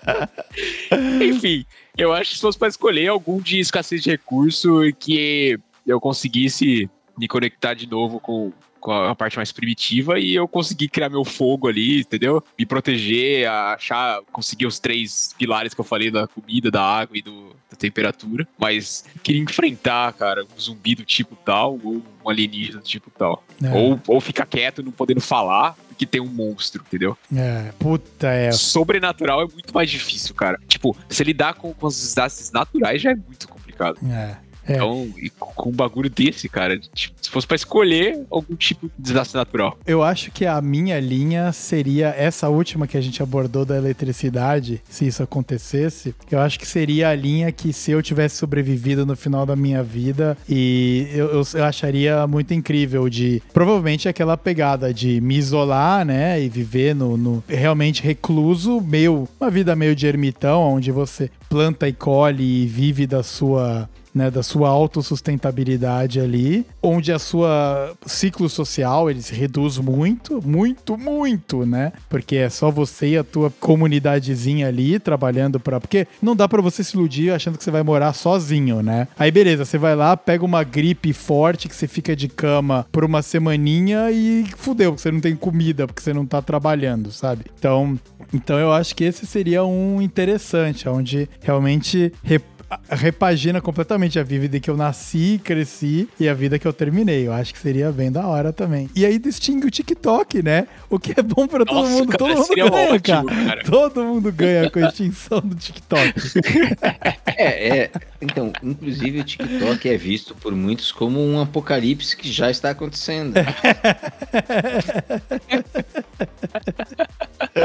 Enfim, eu acho que se fosse pra escolher algum de escassez de recurso que eu conseguisse me conectar de novo com, com a parte mais primitiva e eu conseguir criar meu fogo ali, entendeu? Me proteger, achar, conseguir os três pilares que eu falei da comida, da água e do, temperatura. Mas queria enfrentar, cara, um zumbi do tipo tal ou um alienígena do tipo tal. É, Ou, ou ficar quieto, não podendo falar, porque tem um monstro, entendeu? é, puta, é. Sobrenatural é muito mais difícil, cara. Tipo, se lidar com, com os desastres naturais já é muito complicado. É. É. Então, e com um bagulho desse, cara, tipo, se fosse pra escolher algum tipo de desastre natural. Eu acho que a minha linha seria essa última que a gente abordou da eletricidade, se isso acontecesse. Eu acho que seria a linha que se eu tivesse sobrevivido no final da minha vida e eu, eu, eu acharia muito incrível de provavelmente aquela pegada de me isolar, né, e viver no, no realmente recluso, meio uma vida meio de ermitão, onde você planta e colhe e vive da sua né, da sua autossustentabilidade ali, onde a sua ciclo social ele se reduz muito, muito, muito, né? Porque é só você e a tua comunidadezinha ali trabalhando para porque não dá para você se iludir achando que você vai morar sozinho, né? Aí beleza, você vai lá, pega uma gripe forte que você fica de cama por uma semaninha e fudeu, você não tem comida porque você não tá trabalhando, sabe? Então, então eu acho que esse seria um interessante, onde realmente rep- repagina completamente a vida que eu nasci, cresci e a vida que eu terminei. Eu acho que seria bem da hora também. E aí distingue o TikTok, né? O que é bom pra todo Nossa, mundo. cara, todo mundo ganha, ótimo, cara. cara. Todo mundo ganha com a extinção do TikTok. É, é. Então, inclusive o TikTok é visto por muitos como um apocalipse que já está acontecendo.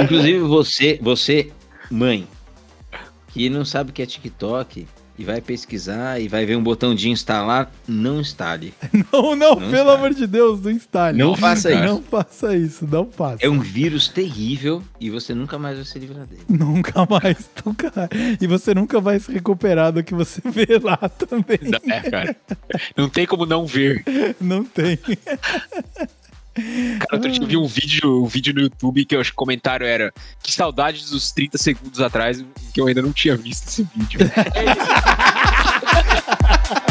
inclusive você, você, mãe, que não sabe o que é TikTok e vai pesquisar e vai ver um botão de instalar, não instale. Não, não, Não pelo instale. amor de Deus, não instale. Não faça isso. Não faça isso, não faça. É um vírus terrível e você nunca mais vai se livrar dele. Nunca mais, nunca. E você nunca vai se recuperar do que você vê lá também. É, cara. Não tem como não ver. Não tem. Cara, outro dia eu vi um vídeo, um vídeo no YouTube que eu acho que o comentário era que saudades dos 30 segundos atrás que eu ainda não tinha visto esse vídeo. Muito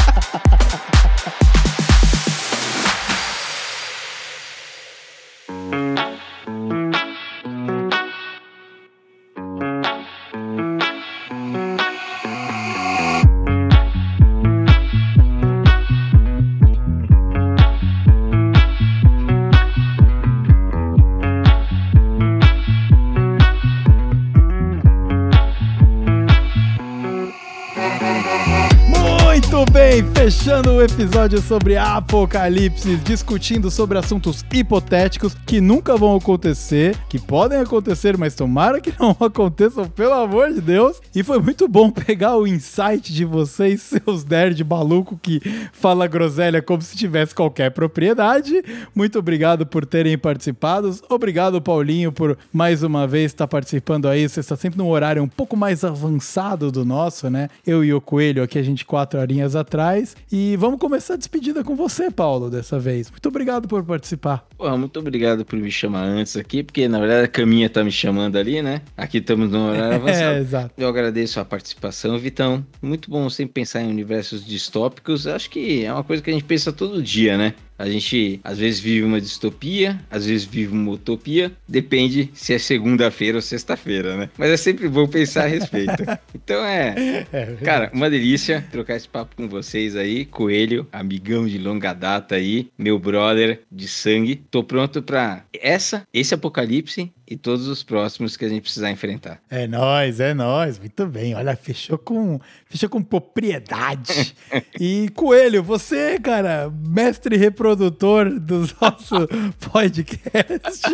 fechando o episódio sobre Apocalipse, discutindo sobre assuntos hipotéticos que nunca vão acontecer, que podem acontecer, mas tomara que não aconteçam, pelo amor de Deus. E foi muito bom pegar o insight de vocês, seus nerd maluco que fala groselha como se tivesse qualquer propriedade. Muito obrigado por terem participado. Obrigado, Paulinho, por mais uma vez estar participando aí. Você está sempre num horário um pouco mais avançado do nosso, né? Eu e o Coelho aqui, a gente quatro horinhas atrás. E vamos começar a despedida com você, Paulo, dessa vez. Muito obrigado por participar. Pô, muito obrigado por me chamar antes aqui, porque na verdade a Caminha tá me chamando ali, né? Aqui estamos no horário avançado. É, exato. Eu agradeço a participação, Vitão. Muito bom sempre pensar em universos distópicos. Acho que é uma coisa que a gente pensa todo dia, né? A gente às vezes vive uma distopia, às vezes vive uma utopia, depende se é segunda-feira ou sexta-feira, né? Mas é sempre bom pensar a respeito. Então é, É, cara, uma delícia trocar esse papo com vocês aí, Coelho, amigão de longa data aí, meu brother de sangue. Tô pronto pra essa, esse apocalipse e todos os próximos que a gente precisar enfrentar. É nóis, é nóis. Muito bem. Olha, fechou com, fechou com propriedade. e Coelho, você, cara, mestre reprodutor do nosso podcast,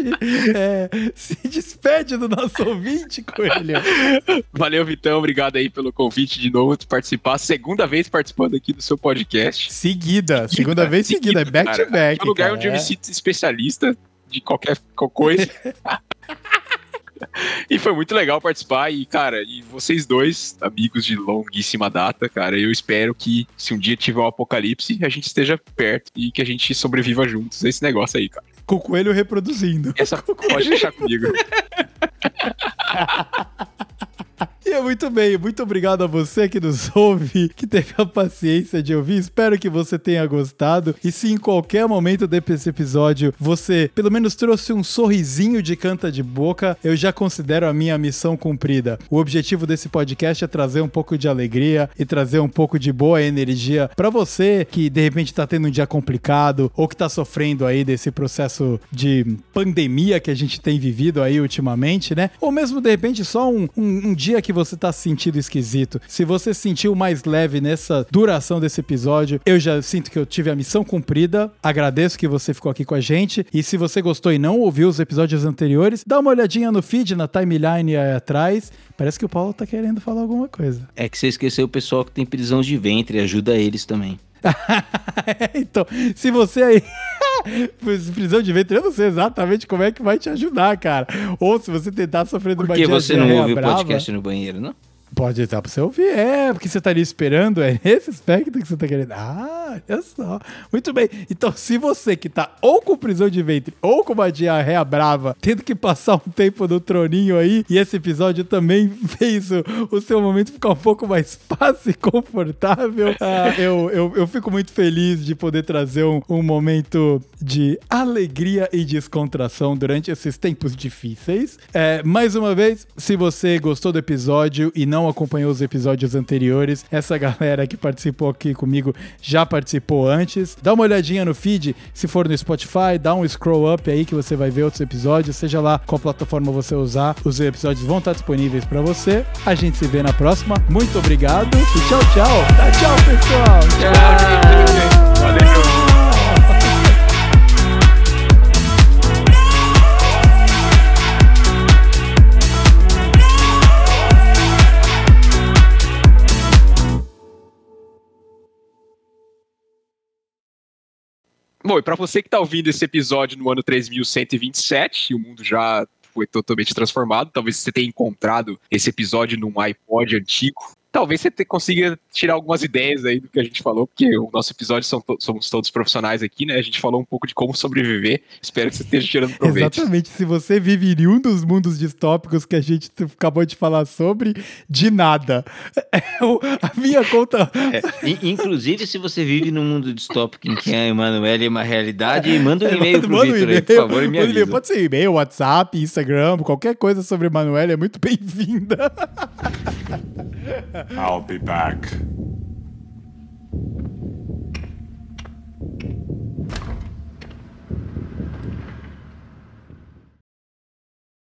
é, se despede do nosso ouvinte, Coelho. Valeu, Vitão. Obrigado aí pelo convite de novo de participar. Segunda vez participando aqui do seu podcast. Seguida, segunda vez seguida, é back cara. to back. É um lugar cara, onde eu me sinto especialista de qualquer, qualquer coisa. E foi muito legal participar e, cara, e vocês dois, amigos de longuíssima data, cara, eu espero que se um dia tiver um apocalipse, a gente esteja perto e que a gente sobreviva juntos a esse negócio aí, cara. Com o Coelho reproduzindo. Essa pode deixar comigo. E é muito bem, muito obrigado a você que nos ouve, que teve a paciência de ouvir. Espero que você tenha gostado. E se em qualquer momento desse episódio você pelo menos trouxe um sorrisinho de canta de boca, eu já considero a minha missão cumprida. O objetivo desse podcast é trazer um pouco de alegria e trazer um pouco de boa energia para você que de repente tá tendo um dia complicado ou que tá sofrendo aí desse processo de pandemia que a gente tem vivido aí ultimamente, né? Ou mesmo de repente só um, um, um dia que você tá se sentindo esquisito. Se você se sentiu mais leve nessa duração desse episódio, eu já sinto que eu tive a missão cumprida. Agradeço que você ficou aqui com a gente. E se você gostou e não ouviu os episódios anteriores, dá uma olhadinha no feed, na timeline aí atrás. Parece que o Paulo tá querendo falar alguma coisa. É que você esqueceu o pessoal que tem prisão de ventre, ajuda eles também. então, se você aí. Prisão de ventre, eu não sei exatamente como é que vai te ajudar, cara. Ou se você tentar sofrer de Por uma que você não ouve o podcast no banheiro, não? Pode estar pra você ouvir. É, porque você estaria esperando. É esse aspecto que você tá querendo. Ah, olha só. Muito bem. Então, se você que tá ou com prisão de ventre ou com uma diarreia brava, tendo que passar um tempo no troninho aí, e esse episódio também fez o, o seu momento ficar um pouco mais fácil e confortável, ah, eu, eu, eu fico muito feliz de poder trazer um, um momento de alegria e descontração durante esses tempos difíceis. É, mais uma vez, se você gostou do episódio e não acompanhou os episódios anteriores, essa galera que participou aqui comigo já participou antes. Dá uma olhadinha no feed, se for no Spotify, dá um scroll up aí que você vai ver outros episódios, seja lá qual plataforma você usar, os episódios vão estar disponíveis para você. A gente se vê na próxima. Muito obrigado e tchau, tchau. Tá, tchau, pessoal. Tchau, gente. Bom, e para você que tá ouvindo esse episódio no ano 3127, o mundo já foi totalmente transformado, talvez você tenha encontrado esse episódio num iPod antigo. Talvez você te- consiga tirar algumas ideias aí do que a gente falou, porque o nosso episódio são to- somos todos profissionais aqui, né? A gente falou um pouco de como sobreviver. Espero que você esteja tirando proveito. Exatamente. Se você vive em um dos mundos distópicos que a gente acabou de falar sobre, de nada. É o- a minha conta. É, in- inclusive, se você vive num mundo distópico em que a Emanuele é uma realidade, manda um e-mail pro Manda um Vitor aí, por favor, e me manda um e-mail. avisa. Pode ser e-mail, WhatsApp, Instagram, qualquer coisa sobre Emanuele é muito bem-vinda. I'll be back.